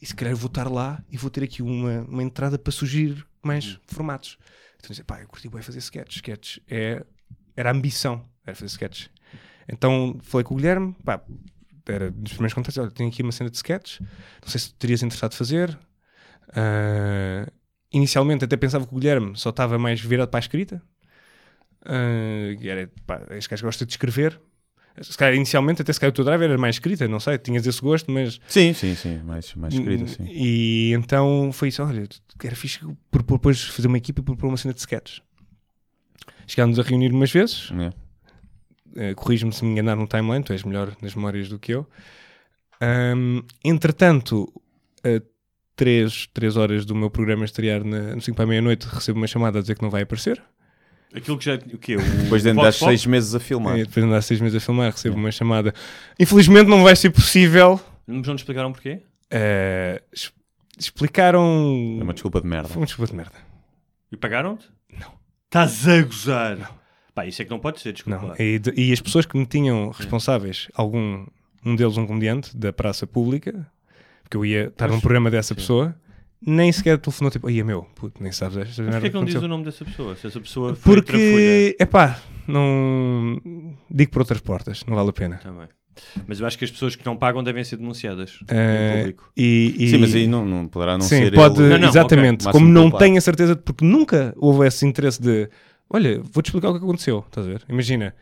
E se calhar vou estar lá e vou ter aqui uma, uma entrada para surgir mais formatos. Então eu disse, pá, eu curti bem fazer sketches. Sketches é, era a ambição, era fazer sketches. Então falei com o Guilherme, pá, era dos primeiros contactos, olha, tenho aqui uma cena de sketches, não sei se terias interessado fazer. Ah, inicialmente até pensava que o Guilherme só estava mais virado para a escrita. E era, pá, este gajo gosta de escrever. Se calhar, inicialmente, até se calhar o teu drive era mais escrita, não sei, tinhas esse gosto, mas Sim, sim, sim. Mais, mais escrito, sim. e então foi isso, olha, era fixe propor depois fazer uma equipa e propor uma cena de sketches. Chegámos a reunir umas vezes, É. uh, corrijo-me se me enganar no timeline, tu és melhor nas memórias do que eu. Ahm, entretanto, a três, três horas do meu programa estrear na, no 5 para a meia-noite, recebo uma chamada a dizer que não vai aparecer. Aquilo que já... O quê? O Depois de Pop? seis meses a filmar. E depois de andar seis meses a filmar, recebo uma chamada. Infelizmente não vai ser possível. Mas não te explicaram porquê? Uh, es- explicaram. É uma desculpa de merda. Foi uma desculpa de merda. E pagaram-te? Não. Estás a gozar? Pá, isso é que não pode ser, desculpa. Não. E, de- e as pessoas que me tinham responsáveis, algum, um deles um comediante da praça pública, porque eu ia estar num programa dessa pessoa, nem sequer telefonou tipo, aí meu, puto, nem sabes esta Mas merda porquê é que não diz aconteceu." o nome dessa pessoa? Se essa pessoa foi. Porque, é pá, não digo por outras portas, não vale a pena. Tá bem. Mas eu acho que as pessoas que não pagam devem ser denunciadas em público. e, e- Sim, mas aí não, não poderá não Sim, ser pode, ele- Não, não, exatamente. ok. Como não tenho a certeza, de- porque nunca houve esse interesse de olha, vou-te explicar o que aconteceu. Estás a ver? Imagina,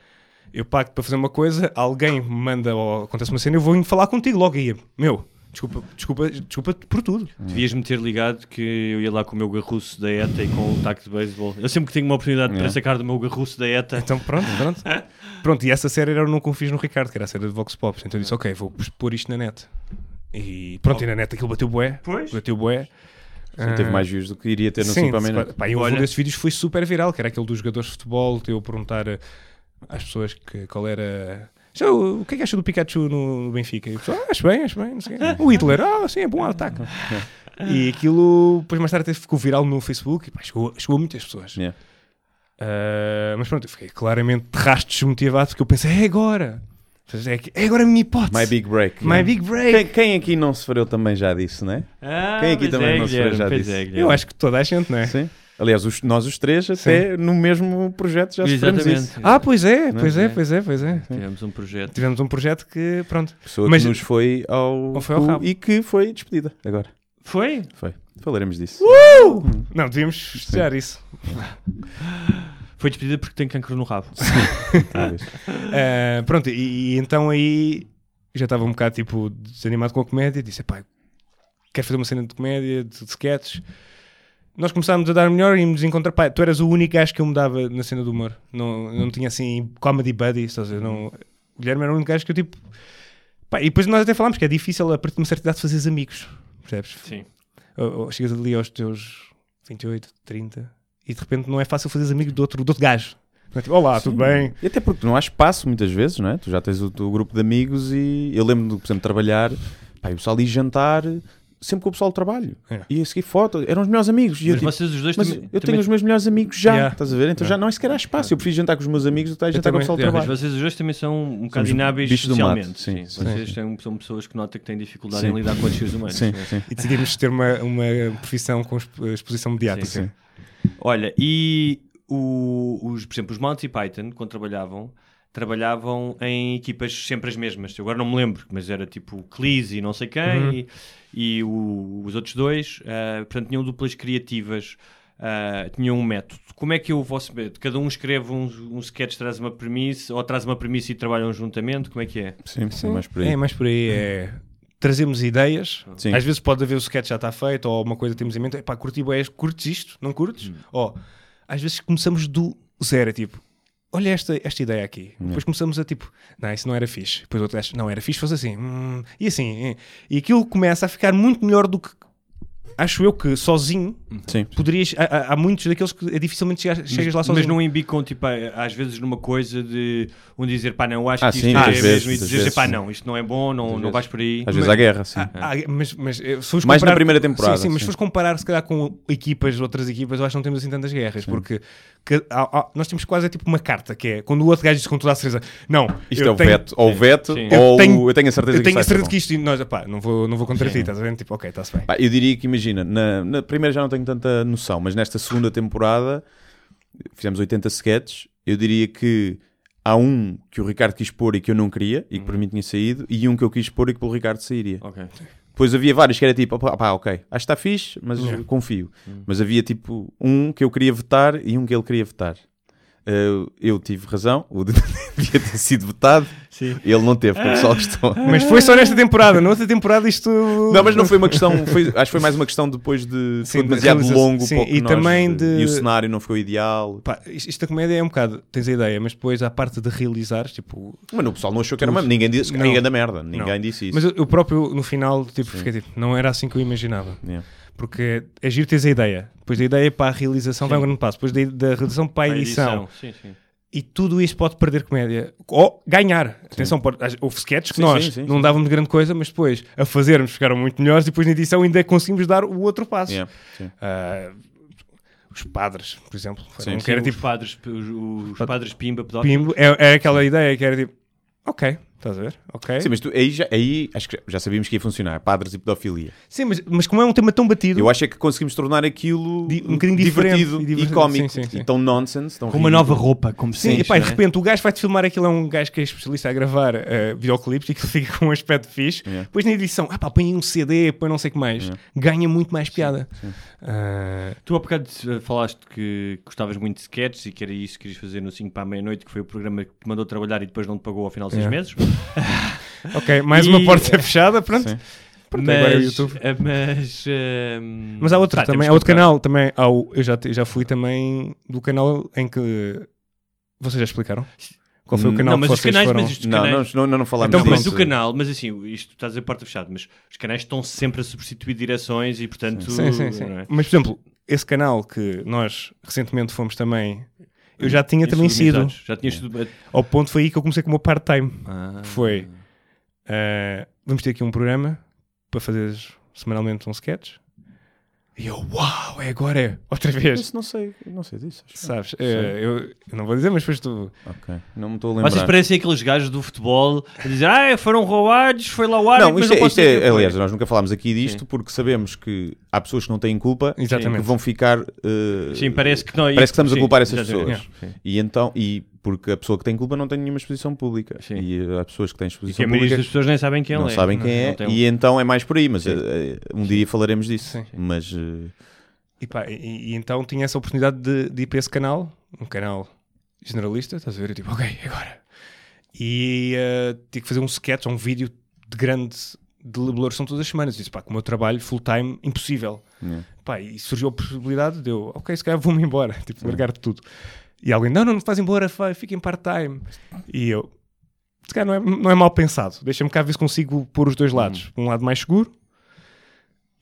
eu pago para fazer uma coisa, alguém me manda ou acontece uma cena, eu vou falar contigo logo aí. Meu, desculpa, desculpa, desculpa por tudo. Devias-me ter ligado que eu ia lá com o meu garruço da ETA e com o taco de beisebol. Eu sempre que tenho uma oportunidade para É. sacar do meu garruço da ETA. Então pronto, pronto. pronto, e essa série era o Não Confies no Ricardo, que era a série de Vox Pop. Então eu disse, ok, vou pôr isto na net. E pronto, e na net aquilo bateu bué. Pois. Bateu bué. Sim, teve mais views do que iria ter no Sim, 5 para a meia-noite. pá, e um Olha. desses vídeos foi super viral, que era aquele dos jogadores de futebol, de eu perguntar eh, às pessoas que, qual era. Já, o o que é que acha do Pikachu no, no Benfica? E o pessoal, ah, acho bem, acho bem, não sei o Hitler, ah, sim, é bom ataque. e aquilo, depois mais tarde até ficou viral no Facebook e pá, chegou, chegou a muitas pessoas. Yeah. Ah, mas pronto, eu fiquei claramente de rastro desmotivado porque eu pensei, é agora. É, é agora a minha hipótese. My Big Break. My big break. Quem, quem aqui não sofreu também já disso, não é? Ah, Quem aqui também é, não se Guilherme, já disse? é. Eu acho que toda a gente, não é? Sim. Aliás, os- nós os três até no mesmo projeto já Exatamente. isso. Ah, pois é, pois é, é? pois é, pois é. Tivemos um projeto. Tivemos um projeto que, pronto. Pessoa Mas- que nos foi ao, Ou foi ao rabo. e que foi despedida agora. Foi? Foi. Falaremos disso. Não, devíamos festejar isso. Foi despedida porque tem cancro no rabo. Talvez. Ah, pronto, e, e então aí já estava um bocado tipo desanimado com a comédia. Disse: pá, quero fazer uma cena de comédia, de, de sketches. Nós começámos a dar melhor e nos encontrar. Pá, tu eras o único gajo que eu me dava na cena do humor. Não, não tinha assim comedy buddy. Estás a ver? Não, o Guilherme era o único gajo que eu tipo. Pá, e depois nós até falámos que é difícil a partir de uma certa idade fazeres amigos. Percebes? Sim. Ou- ou chegas ali aos teus 28, 30 e de repente não é fácil fazeres amigos de outro, de outro gajo. Tipo, Olá, tudo bem? E até porque não há espaço muitas vezes, não é? Tu já tens o teu grupo de amigos e eu lembro-me, de, por exemplo, trabalhar, pá, e o pessoal ia jantar sempre com o pessoal do trabalho. É. E a seguir foto, eram os melhores amigos. E eu, Mas tipo, vocês os dois mas também- eu tenho também- os meus melhores amigos já, Yeah. estás a ver? Então já não é sequer há espaço. Eu prefiro jantar com os meus amigos do que jantar com o também, pessoal do yeah. Mas trabalho. vocês os dois também são um bocado inábeis socialmente. sim, Sim, sim. Vocês têm- são pessoas que notam que têm dificuldade Sim. em lidar com outros seres humanos. Sim, sim. E decidimos ter uma, uma profissão com exp- exposição mediática. Sim. Olha, e o- os, por exemplo, os Monty Python, quando trabalhavam, trabalhavam em equipas sempre as mesmas. Eu agora não me lembro, mas era tipo Cleese e não sei quem, Uhum. e, e o- os outros dois, ah, portanto, tinham duplas criativas, ah, tinham um método. Como é que é o vosso método? Cada um escreve um, um sketch, traz uma premissa, ou traz uma premissa e trabalham juntamente? Como é que é? Sim, sim, mais por aí. É mais por aí. É... Trazemos ideias. Sim. Às vezes pode haver o sketch já está feito ou uma coisa que temos em mente. Epá, curti bué, curtes isto? Não curtes? Ó, às vezes começamos do zero. É tipo, olha esta, esta ideia aqui. Depois começamos a tipo, não, isso não era fixe. Depois outro acha, não, era fixe, fosse assim. Hum, e assim. E aquilo começa a ficar muito melhor do que acho eu que sozinho Sim. poderias. Há, há- há muitos daqueles que é dificilmente chegas, chegas lá mas, sozinho. mas não embicam, tipo, às vezes numa coisa de um dizer, pá, não, eu acho Ah, que sim, isto muitas é vezes, mesmo, e dizer, vezes, pá, sim. não, isto não é bom, não, não vezes. vais por aí. Às vezes há guerra, sim. Ah, ah, mas, mas eh, se fores Mais na comparar- primeira temporada, Sim, sim, mas sim. se fores comparar se calhar com equipas, outras equipas, eu acho que não temos assim tantas guerras, porque que- há- há- nós temos quase é tipo uma carta que é quando o outro gajo diz com toda a certeza, não, Isto eu é o tenho- veto, ou o veto, Sim. Eu ou tenho- eu tenho a certeza eu que tenho a isto vai ser certeza que isto e nós, pá, não vou, não vou contra ti, estás a ver? Tipo, ok, está-se bem. Pá, eu diria que, imagina, na, na primeira já não tenho tanta noção, mas nesta segunda temporada fizemos 80 sketches. Eu diria que há um que o Ricardo quis pôr e que eu não queria e que para mim tinha saído, e um que eu quis pôr e que pelo Ricardo sairia. Ok. Depois havia vários que era tipo, opá, pá, ok, acho que está fixe, mas Yeah. confio. Mas havia tipo um que eu queria votar e um que ele queria votar. Uh, eu tive razão, o de- devia ter sido votado, ele não teve, porque o pessoal gostou. Mas foi só nesta temporada, na outra temporada isto. Não, mas não foi uma questão, foi- acho que foi mais uma questão depois de Sim, foi de demasiado realização. longo Sim, o e nós- também de- e o cenário não ficou ideal. Pá, isto da comédia é um bocado, tens a ideia, mas depois a parte de realizar, tipo, Mas o pessoal não achou que era uma ninguém disse Não. ninguém da merda, ninguém Não. disse isso. Mas eu, eu próprio, no final, tipo, fiquei tipo, não era assim que eu imaginava. Yeah. Porque é giro teres a ideia. Depois da ideia para a realização vai um grande passo. Depois da, da realização para a edição. Sim, sim. E tudo isto pode perder comédia. Ou ganhar. Atenção, pode- houve sketches que Sim, nós sim, sim, não sim. dávamos grande coisa, mas depois a fazermos ficaram muito melhores e depois na edição ainda conseguimos dar o outro passo. Yeah, sim. Ah, os padres, por exemplo. Sim, um sim, era os, tipo padres, os, os padres Pimba, pimbo. É, é aquela ideia que era tipo, ok, estás a ver? Ok. Sim, mas tu, aí, já, aí acho que já- sabíamos que ia funcionar, padres e pedofilia. Sim, mas, mas como é um tema tão batido, Eu acho é que conseguimos tornar aquilo Di- um bocadinho diferente divertido e e, cómico Sim, sim, sim. e tão nonsense, tão Com uma nova roupa, como se Sim, diz, e pá, não de é? repente o gajo vai-te filmar aquilo, é um gajo que é especialista a gravar eh, videoclipes e que fica com um aspecto fixe. Yeah. Depois na edição, ah pá, põe um CD, põe não sei o que mais. Ganha muito mais piada. Ah, Tu há bocado eh, falaste que gostavas muito de sketches e que era isso que querias fazer no 5 para a meia-noite, que foi o programa que te mandou trabalhar e depois não te pagou ao final de 6 Yeah. meses. ok, mais E- uma porta fechada, pronto. Sim. Pronto, agora é o Mas, YouTube. eh, mas, eh, Mas há outro pá, também, há outro canal também. Há o- eu já, já fui também do canal em que. Vocês já explicaram? Qual foi o Hum, canal Não, mas que os vocês canais, foram? mas Não, canais... não, não, não falámos Então, Não, mas disso. o canal, mas assim, isto estás a dizer porta fechada, mas os canais estão sempre a substituir direções e portanto. Sim, sim, sim. não é? Mas, por exemplo, esse canal que nós recentemente fomos também. Eu já tinha Isso também sido. Já tinhas sido. Ao ponto foi aí que eu comecei com o meu part-time. Ah. Foi. eh, vamos ter aqui um programa para fazer semanalmente um sketch. E eu, uau, é agora, é outra vez. Isso não sei, não sei disso. acho. Sabes? eh, eu, eu não vou dizer, mas depois tu. Ok, não me estou a lembrar. Vocês parecem aqueles gajos do futebol a dizer, ah, foram roubados, foi lá o árbitro, Não, isto, não é, posso isto é- quem foi." aliás, nós nunca falámos aqui disto Sim. porque sabemos que há pessoas que não têm culpa Exatamente. que vão ficar. eh, Sim, parece que não. parece que estamos a sim, culpar essas exatamente. pessoas. E então, e porque a pessoa que tem culpa não tem nenhuma exposição pública. Sim. E eh, há pessoas que têm E que exposição a maioria pública das pessoas nem sabem quem não é. sabem quem Não é. um- E então é mais por aí, mas Sim. eh, um dia falaremos disso. Sim. Mas eh, E, pá, e, e então tinha essa oportunidade de, de ir para esse canal, um canal generalista, estás a ver? Eu tipo, ok, agora. E eh, tive que fazer um sketch, um vídeo de grande de elaboração todas as semanas. Disse, pá, com o meu trabalho full-time, impossível. Yeah. Pá, e surgiu a possibilidade de eu, ok, se calhar vou-me embora, tipo, largar tudo. E alguém, não, não, não te faz embora, vai, fica em part-time. E eu, se calhar não é, não é mal pensado, deixa-me cá ver se consigo pôr os dois lados. Um lado mais seguro.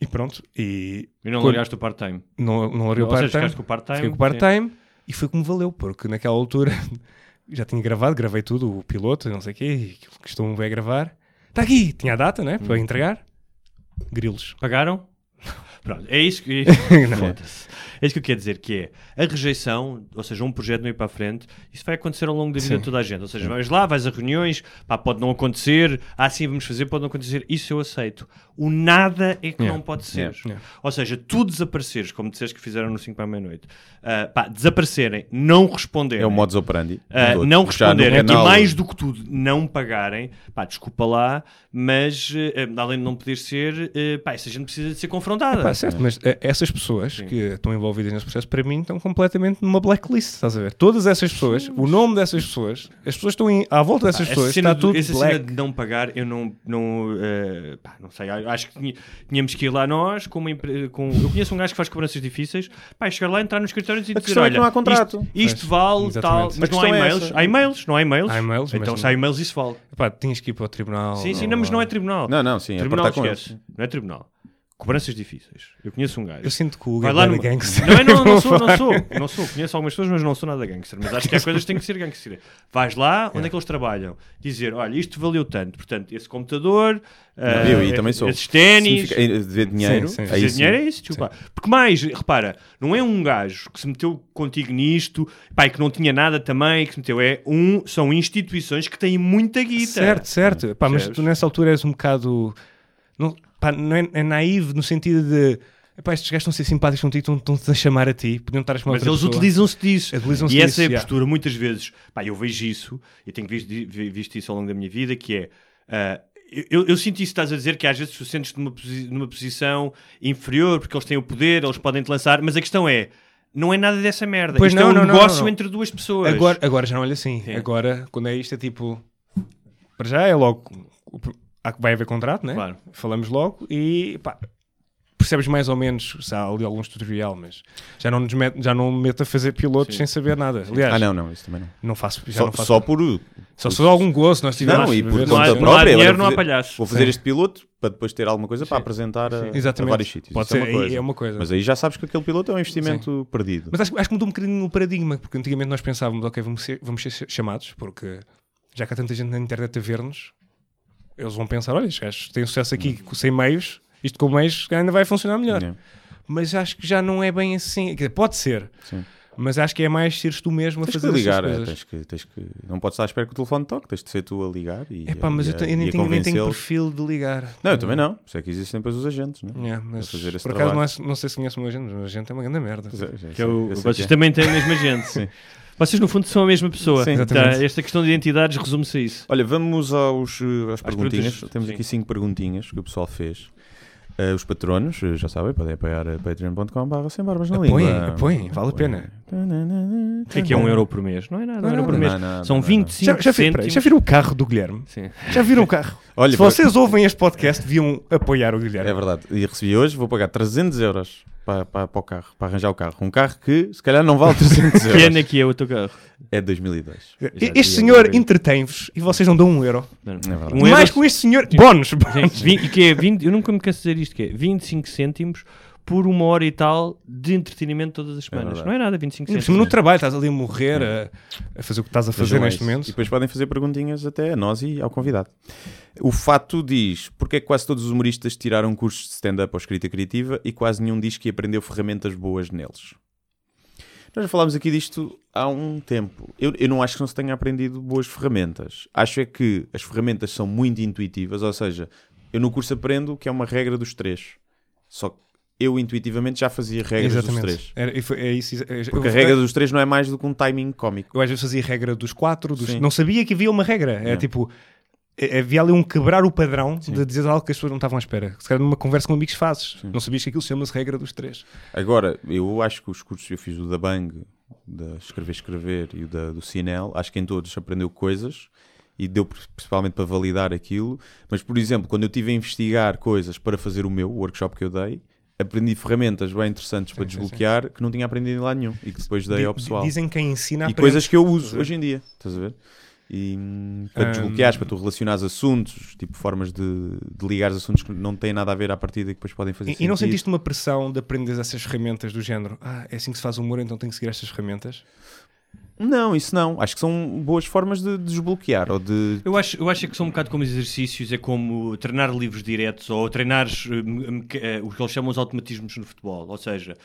E pronto, e E não Quando- largaste o part-time. não, não larguei o part-time. com o part-time. Fiquei com o part-time. E foi como valeu, porque naquela altura já tinha gravado, gravei tudo, o piloto, não sei o quê, e que estou a gravar. Está aqui, tinha a data, né? Para entregar. Grilos. Pagaram? Pronto, é isso que. Foda-se. É isso que eu quero dizer, que é a rejeição, ou seja, um projeto não ir para a frente, isso vai acontecer ao longo da vida Sim. de toda a gente. Ou seja, vais lá, vais a reuniões, pá, pode não acontecer, ah, sim, vamos fazer, pode não acontecer, isso eu aceito. O nada é que Yeah. não pode ser. Yeah. Yeah. Ou seja, tu desapareceres, como disseste que fizeram no 5 para a meia-noite, ah, pá, desaparecerem, não responderem. É o modus operandi. Todos. não responderem e mais do que tudo não pagarem, pá, desculpa lá, mas eh, além de não poder ser, eh, pá, essa gente precisa de ser confrontada. Pá, certo, mas essas pessoas que estão envolvidas nesse processo, para mim, estão completamente numa blacklist, estás a ver? Todas essas pessoas, o nome dessas pessoas, as pessoas estão em- à volta dessas Pá, pessoas, essa cena, está do- tudo essa black. cena de não pagar, eu não, não, eh, pá, não sei, acho que tínhamos que ir lá nós, com uma com, eu conheço um gajo que faz cobranças difíceis, pá, chegar lá, entrar nos escritórios e A dizer, é que olha, não há contrato. isto, isto vale, exatamente. tal, mas não há é e-mails, essa. há e-mails, não há e-mails, Há e-mails, então mas se há e-mails isso vale. Pá, tinhas que ir para o tribunal. Sim, sim, não, mas não é tribunal. Não, não, sim, é tribunal com esquece, eles. não é tribunal. Cobranças difíceis. Eu conheço um gajo. Eu sinto que o Vai lá é no gangster. Não, é, não, não sou, não sou, não sou. Conheço algumas pessoas, mas não sou nada gangster. Mas acho que há coisas que têm que ser gangster. Vais lá, onde é que eles trabalham? Dizer, olha, isto valeu tanto. Portanto, esse computador, ah, eu aí também sou. esses ténis, eh, Dever dinheiro. Sim, sim. sim. dinheiro é isso, desculpa. Porque mais, repara, não é um gajo que se meteu contigo nisto, pá, e que não tinha nada também, que se meteu, é um, são instituições que têm muita guita. Certo, certo. Pá, mas tu nessa altura és um bocado. Não, pá, não é, é naivo no sentido de. Epá, estes gajos estão a ser simpáticos contigo, estão- estão-te a chamar a ti, podiam estar a chamar Mas eles utilizam-se disso. Utilizam-se e essa disso, é a yeah. postura, muitas vezes. Pá, eu vejo isso, e tenho visto, vi- visto isso ao longo da minha vida, que é. ah, eu, eu sinto isso estás a dizer, que às vezes tu sentes numa, posi- numa posição inferior, porque eles têm o poder, eles podem te lançar, mas a questão é. Não é nada dessa merda. Pois Isto não, é um não, negócio não, não. entre duas pessoas. Agora, agora já não olha assim. Sim. Agora, quando é isto, é tipo. Para já é logo. Há- Vai haver contrato, né? Claro. Falamos logo e pá, percebes mais ou menos se há ali algum tutorial, mas já não, nos met, já não me meto a fazer pilotos sem saber nada. Aliás, Ah, não, não, isso também não. não faço. Já Só, não faço só por. só se for algum gozo, nós tivermos. Não, e por ver- Não há- conta não há própria. dinheiro, olha, não há vou fazer- palhaço. Vou fazer Sim. este piloto para depois ter alguma coisa para apresentar a, a Exatamente. vários sítios. Pode é ser, uma aí coisa. é uma coisa. Mas aí já sabes que aquele piloto é um investimento perdido. Mas acho, acho que mudou um bocadinho o paradigma, porque antigamente nós pensávamos, ok, vamos ser, vamos ser chamados, porque já que há tanta gente na internet a ver-nos, eles vão pensar, olha, estes gajos têm sucesso aqui com- sem meios, isto com meios ainda vai funcionar melhor. Yeah. Mas acho que já não é bem assim. Dizer, pode ser, Sim. mas acho que é mais seres tu mesmo a Tens que fazer ligar, é, tens que, tens que, não podes estar à espera que o telefone toque, tens de ser tu a ligar e, É pá, mas e, eu, eu nem, tenho, nem tenho perfil de ligar. Não, eu também não. Por isso é que existem depois os agentes, né? Yeah, mas fazer por acaso não, é- não sei se conhece o meu agente, mas o meu agente é uma grande merda. Pois é, já Que sei, é o- eu sei vocês é. também têm a mesma gente. Sim. Vocês, no fundo, são a mesma pessoa. Sim, Tá, exatamente. esta questão de identidades resume-se a isso. Olha, vamos aos, eh, às perguntinhas. perguntas, Temos sim. aqui cinco perguntinhas que o pessoal fez. Eh, os patronos, eh, já sabem, podem apoiar a patreon.com.br sem barbas na Apoiem, língua. apoiem, vale a pena. O que é que é um euro por mês? Não é nada, um Não, euro por mês. não, não, São não, não. 25 Já, já, vi- peraí, cêntimos. já viram o carro do Guilherme? Sim. Já viram o carro? Olha, Se vocês ouvem este podcast, deviam apoiar o Guilherme. É verdade. E recebi hoje, vou pagar 300 euros para, para, para o carro, para arranjar o carro. Um carro que se calhar não vale 300 Que euros. ano é que é o teu carro? É 2002. Já Este devia senhor entretém-vos e vocês não dão um euro. Não. É verdade. Um Mais euro- com este senhor. Bónus! Sim, vi- e que é 20, eu nunca me canso de dizer isto, que é 25 cêntimos por uma hora e tal de entretenimento todas as semanas. verdade. não é nada 25 Ainda por cêntimos. cima no trabalho, estás ali a morrer, a, a fazer o que estás a fazer Vejam neste momento. E depois podem fazer perguntinhas até a nós e ao convidado. O Fato diz porque é que quase todos os humoristas tiraram cursos de stand-up ou escrita criativa e quase nenhum diz que aprendeu ferramentas boas neles. Nós já falámos aqui disto há um tempo. Eu, eu não acho que não se tenha aprendido boas ferramentas. Acho é que as ferramentas são muito intuitivas, ou seja, eu no curso aprendo que é uma regra dos três. Só que eu intuitivamente já fazia regras dos três. Exatamente. Era, foi- é isso, é- Porque eu, a regra dos três não é mais do que um timing cómico. eu às vezes fazia regra dos quatro, dos- Sim. não sabia que havia uma regra. É. tipo, eh, havia ali um quebrar o padrão de dizer algo que as pessoas não estavam à espera. Se calhar numa conversa com amigos fazes. Não sabias que aquilo chama-se regra dos três. Agora, eu acho que os cursos que eu fiz, o da Bang, da Escrever Escrever e o da, do Cinel, acho que em todos aprendeu coisas e deu pr- principalmente para validar aquilo. Mas, por exemplo, quando eu estive a investigar coisas para fazer o meu, o workshop que eu dei, aprendi ferramentas bem interessantes para sim, sim. desbloquear que não tinha aprendido em lado nenhum e que depois dei ao pessoal. Dizem que ensina E aprende. coisas que eu uso hoje em dia, estás a ver? E hum, para Hum. desbloqueares, para tu relacionares assuntos, tipo formas de, de ligar assuntos que não têm nada a ver à partida e que depois podem fazer E, e não sentido. sentiste uma pressão de aprender essas ferramentas do género? Ah, é assim que se faz humor, então tenho que seguir estas ferramentas? Não, isso não. Acho que são boas formas de, de desbloquear ou de. Eu acho, eu acho que são um bocado como exercícios, é como treinar livros diretos ou treinar o que eles chamam os automatismos no futebol. Ou seja,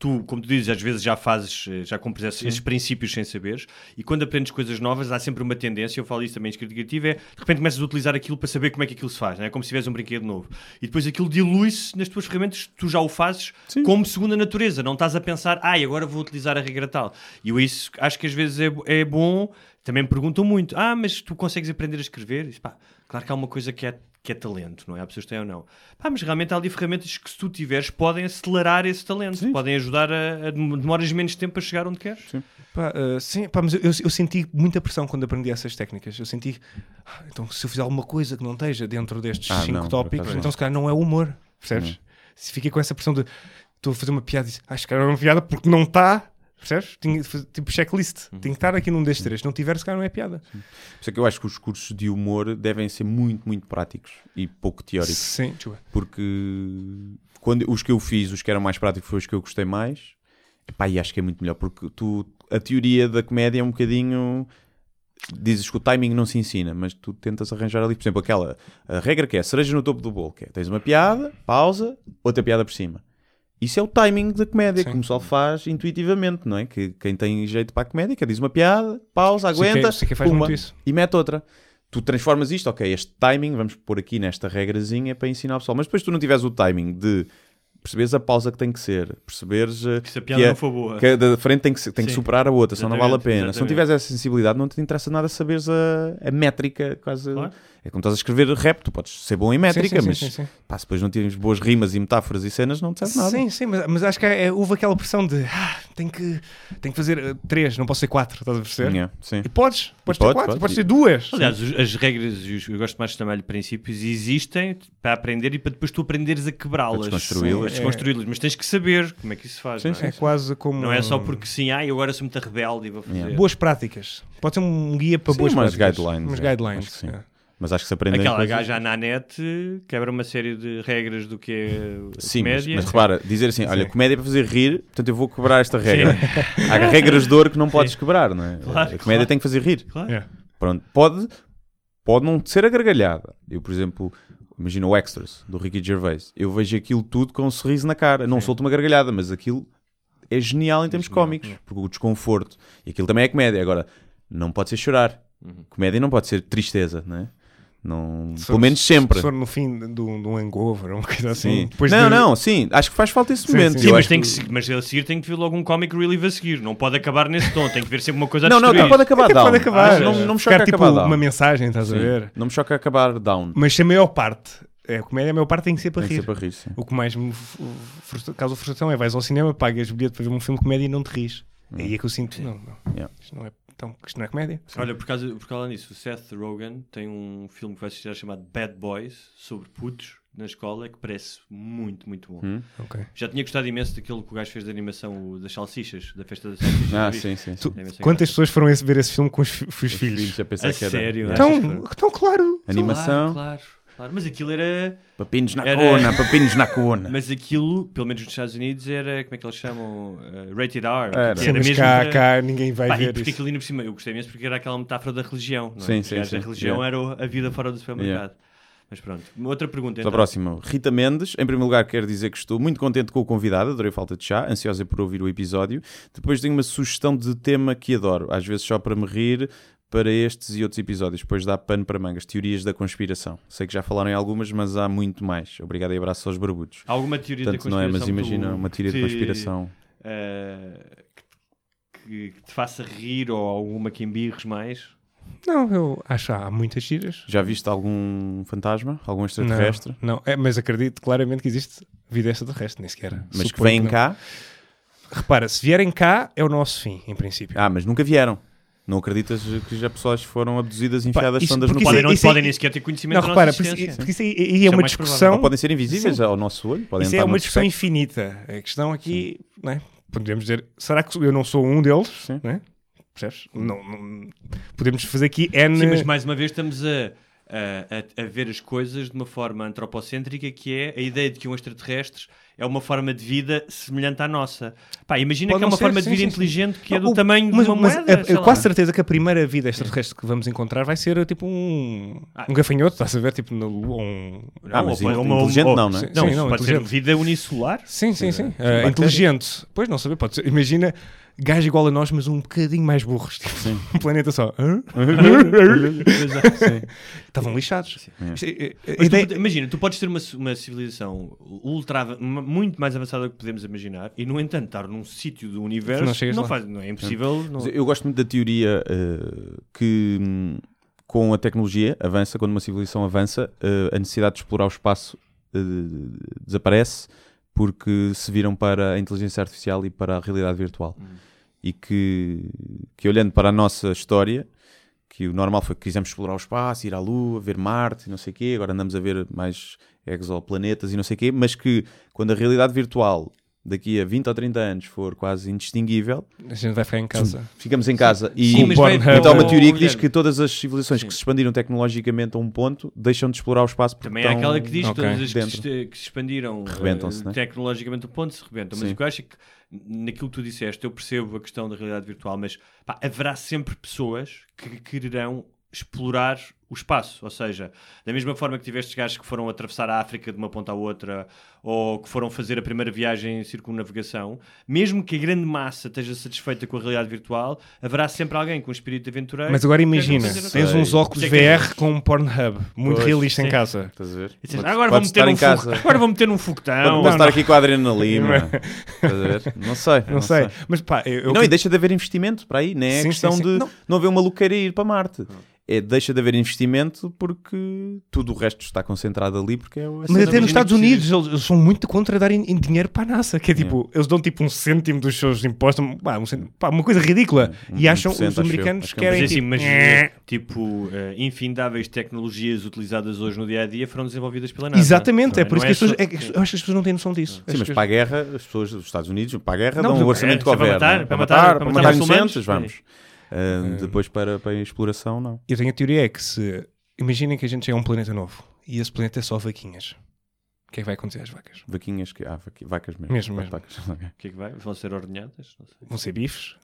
tu, como tu dizes, às vezes já fazes, eh, já cumpres esses, esses princípios sem saberes e quando aprendes coisas novas há sempre uma tendência, eu falo isso também em escrita criativa, é de repente começas a utilizar aquilo para saber como é que aquilo se faz, não é? como se tivesse um brinquedo novo. E depois aquilo dilui-se nas tuas ferramentas, tu já o fazes como segunda natureza, não estás a pensar, ai, agora vou utilizar a regra tal. E eu isso acho que às vezes é, é bom, também me perguntam muito, ah, mas tu consegues aprender a escrever? Pá, claro que há uma coisa que é que é talento, não é? Há pessoas que têm ou não. Pá, mas realmente há ali ferramentas que, se tu tiveres, podem acelerar esse talento, podem ajudar a, a demoras menos tempo a chegar onde queres. Pá, ah, sim, pá, mas eu, eu- eu senti muita pressão quando aprendi essas técnicas. Eu senti, ah, então se eu fizer alguma coisa que não esteja dentro destes Ah, cinco não, tópicos, então se calhar não é humor, percebes? Se fiquei com essa pressão de estou a fazer uma piada e diz, acho que era uma piada porque não está, percebes? Tinha, tipo checklist, Uhum. tem que estar aqui num destes três. Se não tiver, se calhar não é piada. Por isso é que eu acho que os cursos de humor devem ser muito, muito práticos e pouco teóricos. Sim. Porque quando, os que eu fiz, os que eram mais práticos, foram os que eu gostei mais. Epá, e acho que é muito melhor, porque tu, a teoria da comédia é um bocadinho. Dizes que o timing não se ensina, mas tu tentas arranjar ali, por exemplo, aquela regra que é cereja no topo do bolo, que é tens uma piada, pausa, outra piada por cima. Isso é o timing da comédia, Sim. que o pessoal faz intuitivamente, não é? Que quem tem jeito para a comédia, que diz uma piada, pausa, Sei que- aguenta, sei que isso. e mete outra. Tu transformas isto, ok, este timing, vamos pôr aqui nesta regrazinha para ensinar o pessoal. Mas depois tu não tiveres o timing de perceberes a pausa que tem que ser, perceberes eh, Se a que, piada é- não for boa. que a da frente tem que, tem que superar a outra, senão não vale a Exatamente, pena. Se não exatamente. tiveres essa sensibilidade, não te interessa nada saberes a, a métrica, quase. Claro. É como estás a escrever rap, tu podes ser bom em métrica, sim, sim, mas sim, sim. pá, se depois não tens boas rimas e metáforas e cenas, não te serve nada. Sim, sim, mas, mas acho que é- é- houve aquela pressão de ah, tenho, que, tenho que fazer eh, três, não posso ser quatro, estás a perceber? Yeah, sim. E podes, podes pode, ter quatro, pode. podes ter duas. Aliás, os- as regras e os, eu gosto mais de chamar-lhe princípios existem para aprender e para depois tu aprenderes a quebrá-las. Para desconstruí-las. Desconstruí-las. Mas tens que saber como é que isso se faz. Sim, não, sim, é? É quase como. Não é só porque sim, ah, eu agora sou muito rebelde e vou fazer. Yeah. Boas práticas. Pode ser um guia para Sim, boas umas práticas. guidelines, Umas é. guidelines. Sim. é. Mas acho que se aprende Aquela gaja na net quebra uma série de regras do que é Sim, mas, comédia. mas repara, dizer assim, olha, Sim. comédia é para fazer rir, portanto eu vou quebrar esta regra. Há regras de ouro que não podes quebrar, não é? Claro, a comédia claro. tem que fazer rir. Claro. É. Pronto, pode, pode não ser a gargalhada. Eu, por exemplo, imagino o Extras, do Ricky Gervais. Eu vejo aquilo tudo com um sorriso na cara. Não solto uma gargalhada, mas aquilo é genial em termos cómicos. Porque o desconforto. E aquilo também é comédia. Agora, não pode ser chorar. Comédia não pode ser tristeza, não é? Não, Se pelo menos sempre. Se for no fim de, um de um hangover ou uma coisa assim. Depois não, de- não, sim. Acho que faz falta esse Sim, momento. sim. Sim, mas, tem que- que, mas a seguir tem que vir logo um comic relief a seguir. Não pode acabar nesse tom. Tem que ver sempre uma coisa a Não, não, não pode acabar Até down. pode acabar. Não, não me Ficar choca tipo acabar down. uma mensagem, estás a Sim. ver? Não me choca acabar down. Mas se a maior parte é a comédia, a maior parte tem que ser para Tem que rir. ser para rir, sim. O que mais me frustra- causa frustração é vais ao cinema, pagas bilhete para ver um filme de comédia e não te rires. É aí é que eu sinto, não, não. Yeah. Isto não é, então, isto não é comédia. Olha, por causa, por causa disso, o Seth Rogen tem um filme que vai assistir chamado Bad Boys, sobre putos na escola, que parece muito, muito bom. Hum. Ok. Já tinha gostado imenso daquilo que o gajo fez de animação o das salsichas, da festa das salsichas. Ah, sim, sim. sim. Tu- quantas pessoas foram ver esse filme com os, os Os filhos? filhos a pensar A que era sério? Então, então, claro. animação, Claro, claro, claro. Mas aquilo era. papinos na Era- cona, papinos na cona. Mas aquilo, pelo menos nos Estados Unidos, era. Como é que eles chamam? Uh, rated R. Era. Sim, mas mesmo cá, para- cá ninguém vai Pá, e ver porque isso. aquilo ainda por cima, eu gostei mesmo porque era aquela metáfora da religião. Não é? Sim, sim. A religião Yeah. era a vida fora do supermercado. Yeah. Mas pronto, outra pergunta. Então. a próxima, Rita Mendes. Em primeiro lugar, quero dizer que estou muito contente com o convidado, adorei falta de chá, ansiosa por ouvir o episódio. Depois tenho uma sugestão de tema que adoro, às vezes só para me rir, para estes e outros episódios. Depois dá pano para mangas, teorias da conspiração. Sei que já falaram em algumas, mas há muito mais. Obrigado e abraço aos barbudos. Alguma teoria Portanto, da não é, conspiração? mas que imagina uma teoria de que- conspiração. eh, que, que te faça rir ou alguma que embirres mais? Não, eu acho há muitas giras. Já viste algum fantasma? Algum extraterrestre? Não, não. É, mas acredito claramente que existe vida extraterrestre, nem sequer. Mas que Suponho vêm não. cá? Repara, se vierem cá, é o nosso fim, em princípio. Ah, mas nunca vieram. Não acreditas que já pessoas foram abduzidas e enfiadas isso- sondas no Podem, é- não isso é- podem nem sequer ter conhecimento Não, da repara, porque porque isso é é uma mais Ou discussão. podem ser invisíveis Sim. ao nosso olho. Podem Isso é uma discussão infinita. A questão aqui, não é? podemos dizer, será que eu não sou um deles? Sim. Não é? Percebes? Não, não- podemos fazer aqui N. Sim, mas mais uma vez estamos a, a, a- a ver as coisas de uma forma antropocêntrica, que é a ideia de que um extraterrestre é uma forma de vida semelhante à nossa. Pá, imagina Pode que é uma ser, forma sim, de vida sim, sim. inteligente que é do o- tamanho mas, de uma mas moeda. é- sei é quase certeza que a primeira vida extraterrestre que vamos encontrar vai ser tipo um, Ah. um gafanhoto, estás a ver? Tipo no, um... Ah, mas ou uma- inteligente ou- não, não é? Sim, Não, sim, não, pode ser vida unicelular. Sim, sim, sim. Ah, bactéria. inteligente. Pois não saber, pode ser. Imagina gajo igual a nós, mas um bocadinho mais burros. Tipo, um planeta só. Estavam lixados. Isto é- é- tu imagina, tu podes ter uma, uma civilização ultra, muito mais avançada do que podemos imaginar e, no entanto, estar num sítio do universo Não lá. faz, não é impossível. não- Mas Eu gosto muito da teoria eh, que hum, com a tecnologia avança, quando uma civilização avança, eh, a necessidade de explorar o espaço eh, desaparece porque se viram para a inteligência artificial e para a realidade virtual. E que, que olhando para a nossa história, que o normal foi que quisemos explorar o espaço, ir à Lua, ver Marte e não sei o quê, agora andamos a ver mais exoplanetas e não sei o quê, mas que quando a realidade virtual daqui a 20 ou 30 anos for quase indistinguível, A gente vai ficar em casa. ficamos em casa e Sim, então há uma Oh, teoria que diz que todas as civilizações Sim. que se expandiram tecnologicamente a um ponto deixam de explorar o espaço porque Também há estão- aquela que diz que Ok. todas as que se, que se expandiram eh, né? tecnologicamente o ponto se rebentam. Mas Sim. o que eu acho é que naquilo que tu disseste, eu percebo a questão da realidade virtual, mas pá, haverá sempre pessoas que quererão explorar o espaço, ou seja, da mesma forma que tiveste gajos que foram atravessar a África de uma ponta à outra ou que foram fazer a primeira viagem em circunnavigação, mesmo que a grande massa esteja satisfeita com a realidade virtual, haverá sempre alguém com um espírito aventureiro. Mas agora imagina, tens uns óculos é VR com um Pornhub muito Pois, realista em sim. casa. Estás a ver? E dizes, agora vou meter um em casa. fogo- agora vou meter um foguetão. Posso estar aqui com a Adriana Lima. Estás a ver? Não sei. Não, sei. Mas pá, eu, eu- Não, e deixa de haver investimento para aí, não é Sim, questão sim, sim. de Não. não. haver uma luqueira ir para Marte. É, deixa de haver investimento porque tudo o resto está concentrado ali porque é o Mas até nos Estados que Unidos eles, eles são muito contra darem em dinheiro para a NASA, que é tipo, eles dão tipo um cêntimo dos seus impostos, pá, um cêntimo- pá, uma coisa ridícula. Um- e acham, 1%, os acho eu. americanos Acho que é um querem Mas é assim, tipo, mas "Eh". tipo, eh, infindáveis tecnologias utilizadas hoje no dia a dia foram desenvolvidas pela NASA. Exatamente, é por isso Não que as só- pessoas, é que eu acho que as pessoas não têm noção disso. Sim, As mas pessoas- para a guerra, as pessoas dos Estados Unidos, para a guerra, Não, dão o é, orçamento que é para houver. matar, não é? para para matar- matar, para para matar matar muçulmanos, inocentes, vamos. Ah, depois para, para a exploração, não. Eu tenho a teoria é que se imaginem que a gente chega a um planeta novo e esse planeta é só vaquinhas. O que é que vai acontecer às vacas? Vaquinhas, que, ah, vaqui- vacas mesmo. Mesmo, mesmo. Vacas. O que é que vai? Vão ser ordenhadas? Não sei. Vão ser bifes?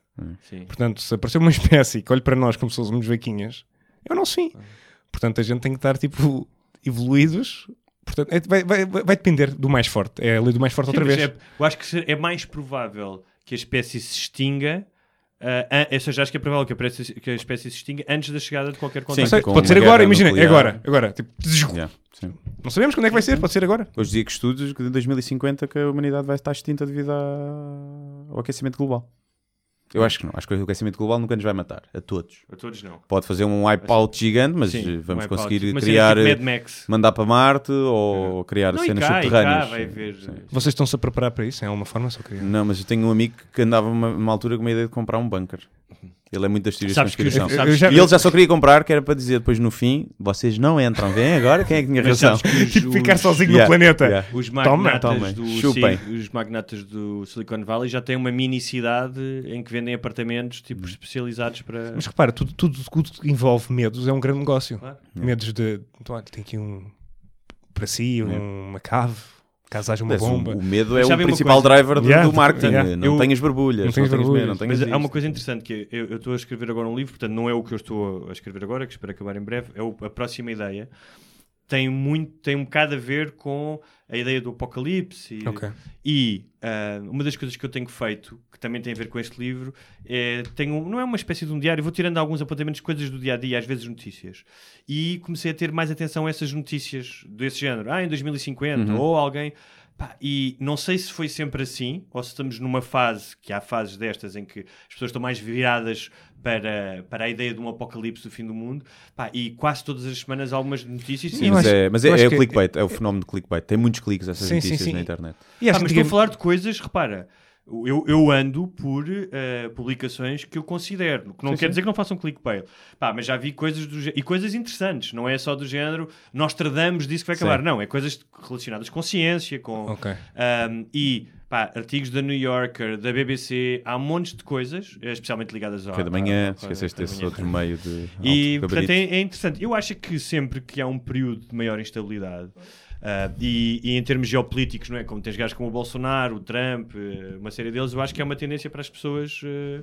Sim. Portanto, se aparecer uma espécie que olhe para nós como se fôssemos vaquinhas, é o nosso fim. Portanto, a gente tem que estar tipo evoluídos. Portanto, é- vai, vai, vai depender do mais forte. É a lei do mais forte outra Sim, mas vez. é- eu acho que é mais provável que a espécie se extinga. Uh, seja, acho que é provável que a, espécie, que a espécie se extinga antes da chegada de qualquer Sim, contacto. Com pode ser agora, imagina, é nuclear. agora. agora tipo, Yeah, sim. não sabemos quando é que vai ser, pode ser agora. Hoje dizia que estudos que em 2050 que a humanidade vai estar extinta devido ao aquecimento global. Eu acho que não. Acho que o aquecimento global nunca nos vai matar. A todos. A todos não. Pode fazer um wipeout gigante, mas Sim, eh, vamos um conseguir. Uma cena criar, tipo eh, Mad Max. mandar para Marte ou criar Não, cenas cá, cá subterrâneas. vai haver- Sim. Vocês estão-se a preparar para isso? É uma forma só queria. Não, mas eu tenho um amigo que andava uma, uma altura com uma ideia de comprar um bunker. Ele é muito das teorias Sabes de que os- conspiração. sabes Eu já- E ele já só queria comprar, que era para dizer depois no fim: vocês não entram, vem agora, quem é que tinha razão? que os- Tipo, ficar os- sozinho Yeah, no planeta. yeah. Os Toma, magnatas, tomem, do, chupem. Sil- os magnatas do Silicon Valley já têm uma mini cidade em que vendem apartamentos tipo, Hum. especializados para. Mas repara, tudo, tudo, tudo que envolve medos é um grande negócio. Claro. Medos de. Então, olha, tem aqui um. Para si, um- uma cave, caso haja uma Mas bomba. o, medo é o principal coisa? driver do, Yeah, do marketing. yeah. Não Eu- tenhas borbulhas, não medo, não tenhas Mas há uma isto. coisa interessante que é, eu eu estou a escrever agora um livro, portanto não é o que eu estou a escrever agora, que espero acabar em breve, é o- a próxima ideia. Tem, muito, tem um bocado a ver com a ideia do apocalipse e, Ok. e ah, uma das coisas que eu tenho feito, que também tem a ver com este livro, é, tenho, não é uma espécie de um diário, vou tirando alguns apontamentos coisas do dia a dia, às vezes notícias. E comecei a ter mais atenção a essas notícias desse género. Ah, em 2050, Uhum. ou alguém. Pá, e não sei se foi sempre assim, ou se estamos numa fase, que há fases destas em que as pessoas estão mais viradas para, para a ideia de um apocalipse do fim do mundo. Pá, e quase todas as semanas há algumas notícias. Sim, Eu mas acho- é, mas é, é o que- clickbait, é o fenómeno de clickbait. Tem muitos cliques essas Sim, sim, notícias sim. na internet. E Ah, mas estou a falar de coisas, repara, Eu, eu ando por eh, publicações que eu considero, que não Sim, quer sim. dizer que não façam clickbait. Pá, mas já vi coisas do e coisas interessantes, não é só do género nós tradamos disso que vai Sim. acabar, não, é coisas relacionadas com ciência, com Ok. um, e pá, artigos da New Yorker, da BBC, há montes de coisas, eh, especialmente ligadas ao. Café da manhã, ao- esqueceste desse outro meio de. E, alto portanto, é, é interessante. Eu acho que sempre que há um período de maior instabilidade, ah, e, e em termos geopolíticos, não é? Como tens gajos como o Bolsonaro, o Trump, eh, uma série deles, eu acho que é uma tendência para as pessoas eh,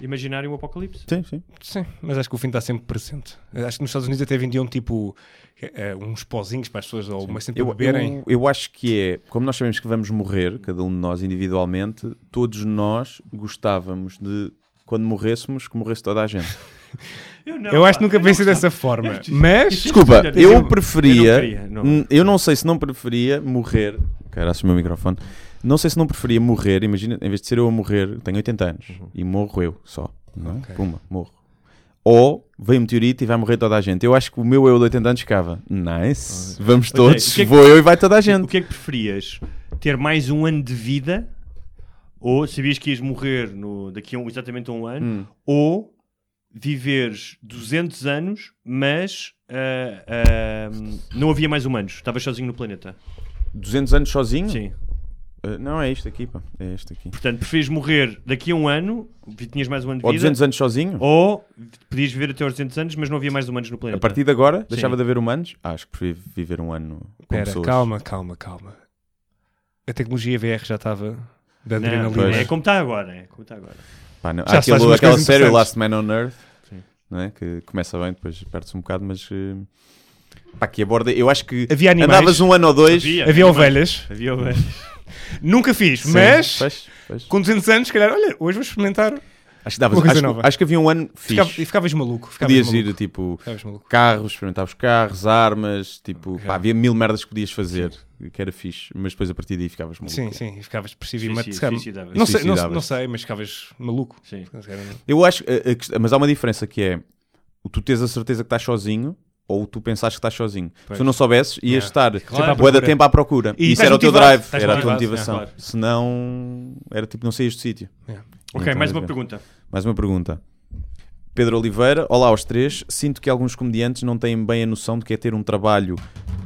imaginarem um apocalipse. Sim, sim. Sim, mas acho que o fim está sempre presente. Acho que nos Estados Unidos até vendiam tipo eh, uns pozinhos para as pessoas ou uma sempre Eu, beberem. eu, eu acho que é, como nós sabemos que vamos morrer, cada um de nós individualmente, todos nós gostávamos de, quando morrêssemos, que morresse toda a gente. Eu, não, Eu acho que nunca pensei dessa forma. Eu- Mas Desculpa, Eu- eu eu preferia. não queria, não. n- Eu não sei se não preferia morrer. Cara, o meu microfone. Não sei se não preferia morrer. Imagina, em vez de ser eu a morrer, tenho 80 anos e morro eu só. Não é? Ok. Puma, morro. Ou vem um meteorito e vai morrer toda a gente. Eu acho que o meu eu de 80 anos ficava. Nice, vamos Ok, todos. o que é que- Vou eu e vai toda a O gente. que é que preferias? Ter mais um ano de vida? Ou sabias que ias morrer no, daqui a um, exatamente a um ano? Hum. Ou viveres 200 anos, mas ah, ah, não havia mais humanos? Estavas sozinho no planeta? 200 anos sozinho? Sim. Uh, não, é isto aqui, pá. É este aqui. Portanto, preferias morrer daqui a um ano, tinhas mais um ano de Ou vida, 200 anos sozinho? ou podias viver até aos 200 anos, mas não havia mais humanos no planeta. A partir de agora, deixava Sim. de haver humanos? Ah, acho que preferia viver um ano com Espera, pessoas. calma, calma, calma. A tecnologia VR já estava da Não, adrenalina. é como está agora. É como está agora. Pá, não, Já aquilo, aquela série. Last Man on Earth, Sim. não é? que começa bem, depois perde-se um bocado, mas eh, pá, que aborda. Eu acho que Havia animais. andavas um ano ou dois. Havia, Havia ovelhas. Havia ovelhas. Nunca fiz, Sim, mas pois, pois. com 200 anos, se calhar, olha, hoje vou experimentar. Acho, que davas, coisa acho, nova. acho que havia um ano Ficava- fixe. e ficavas maluco. Ficavas Podias maluco. ir tipo carros, experimentar os carros, armas, tipo, pá, havia mil merdas que podias fazer, que era fixe, mas depois a partir daí ficavas maluco. Sim, sim, e ficavas depressivo e se suicidavas. não, sei, não, não sei, mas ficavas maluco. Sim. Se não. Eu acho, mas há uma diferença que é o tu tens a certeza que estás sozinho ou tu pensares que estás sozinho. Pois. Se tu não soubesse, ias Yeah. estar Claro. bué da tempo à procura. E isso era o teu motivado, drive, estás era a tua motivado, motivação. yeah, claro. Senão, era tipo, não saías do sítio. Yeah. Ok, Então, mais é uma ver. pergunta. Mais uma pergunta. Pedro Oliveira, olá aos três. Sinto que alguns comediantes não têm bem a noção de que é ter um trabalho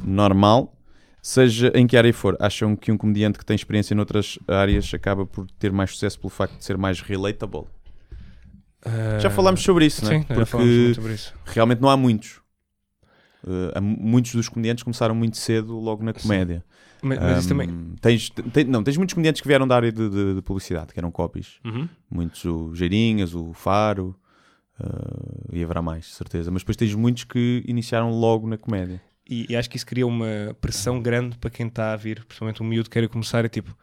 normal, seja em que área for. Acham que um comediante que tem experiência noutras áreas acaba por ter mais sucesso pelo facto de ser mais relatable? Já Ah, falámos sobre isso, não é? Sim, já falámos Porque muito sobre isso. realmente não há muitos. Uh, muitos dos comediantes começaram muito cedo logo na comédia. Mas, mas isso Um, também. Tens, tem- não, tens muitos comediantes que vieram da área de, de- de publicidade, que eram copies. Uhum. Muitos, o Geirinhas, o Faro, uh, e haverá mais, certeza. Mas depois tens muitos que iniciaram logo na comédia. E, e acho que isso cria uma pressão grande para quem está a vir, principalmente um miúdo que queira começar. É tipo,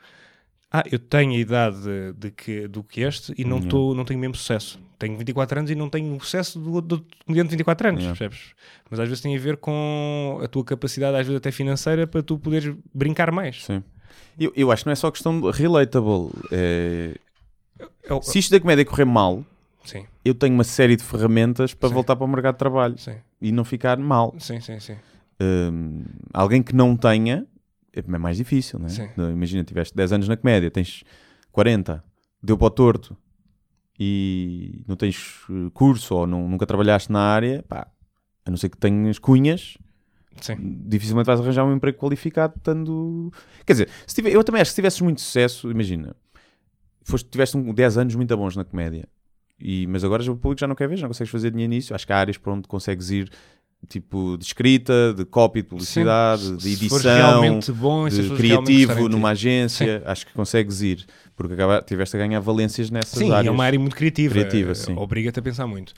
ah, eu tenho a idade de, que, do que este e não, Yeah. tô, não tenho mesmo sucesso. Tenho 24 anos e não tenho o sucesso do, do comediante de 24 anos, Yeah. percebes? Mas às vezes tem a ver com a tua capacidade, às vezes até financeira, para tu poderes brincar mais. Sim. Eu, eu acho que não é só questão de relatable. É... É o- Se isto da comédia correr mal, Sim, eu tenho uma série de ferramentas para Sim. voltar para o mercado de trabalho sim, e não ficar mal. sim, sim, sim. Hum, alguém que não tenha é mais difícil, não é? Sim. Não, Imagina, tiveste 10 anos na comédia, tens 40, deu para o torto e não tens uh, curso ou não- nunca trabalhaste na área, pá, a não ser que tenhas cunhas, Sim. dificilmente vais arranjar um emprego qualificado estando. Quer dizer, se tiver- eu também acho que se tivesses muito sucesso, imagina, foste, tiveste um, 10 anos muito bons na comédia, e, mas agora já o público já não quer ver, já não consegues fazer dinheiro nisso. Acho que há áreas para onde consegues ir, tipo de escrita, de copy, de publicidade, Sim. de edição, realmente bom de criativo numa agência. Acho que consegues ir, porque acaba, tiveste a ganhar valências nessas Sim, áreas. é uma área muito criativa. Criativa, eh, sim. Obriga-te a pensar muito.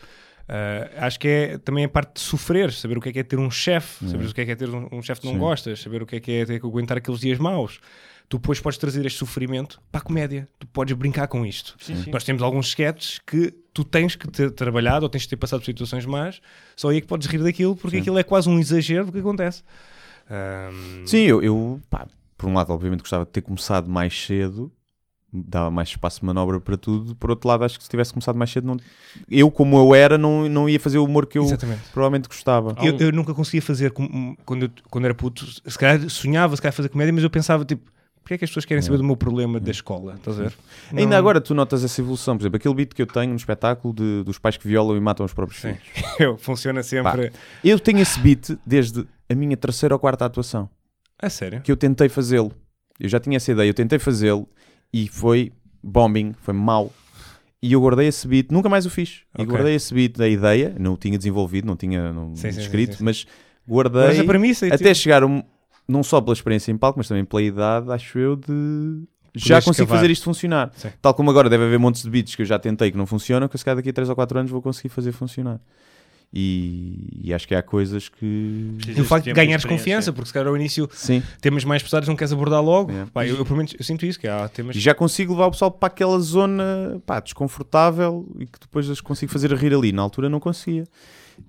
Ah, acho que é também a parte de sofrer, saber o que é que é ter um chefe, saber o que é que é ter um, um chefe que não Sim. gostas, saber o que é que é ter que aguentar aqueles dias maus. Tu depois podes trazer este sofrimento para a comédia. Tu podes brincar com isto. Sim, sim. Nós temos alguns sketches que tu tens que ter trabalhado ou tens que ter passado por situações más, só aí é que podes rir daquilo, porque Sim. aquilo é quase um exagero do que acontece. Ahm, Sim, eu, eu, pá, por um lado, obviamente gostava de ter começado mais cedo, dava mais espaço de manobra para tudo. Por outro lado, acho que se tivesse começado mais cedo, não... eu, como eu era, não, não ia fazer o humor que eu Exatamente. provavelmente gostava. Eu, eu nunca conseguia fazer quando, eu, quando era puto, se calhar sonhava se calhar fazer comédia, mas eu pensava tipo, Porquê é que as pessoas querem saber do meu problema da escola? Estás a ver? Ainda Não- agora tu notas essa evolução, por exemplo, aquele beat que eu tenho no espetáculo de- dos pais que violam e matam os próprios Sim. filhos. Eu, funciona sempre. Eu tenho esse beat desde a minha terceira ou quarta atuação, A sério? que eu tentei fazê-lo. Eu já tinha essa ideia, eu tentei fazê-lo e foi bombing, foi mau. E eu guardei esse beat, nunca mais o fiz. E Ok. guardei esse beat da ideia, não o tinha desenvolvido, não tinha não, Sim, escrito, sim, sim. mas guardei Mas a premissa é até tipo- chegar um, não só pela experiência em palco, mas também pela idade, acho eu, de já consigo escavar. fazer isto funcionar. Sim. Tal como agora deve haver montes de beats que eu já tentei que não funcionam, que se calhar daqui a 3 ou 4 anos vou conseguir fazer funcionar. E, e acho que há coisas que. E o facto de ganhares confiança, porque se calhar ao início Sim. temas mais pesados não queres abordar logo. Yeah. Pá, eu, eu, pelo menos, eu sinto isso, que há temas... E já consigo levar o pessoal para aquela zona pá, desconfortável e que depois as consigo fazer rir ali. Na altura não conseguia.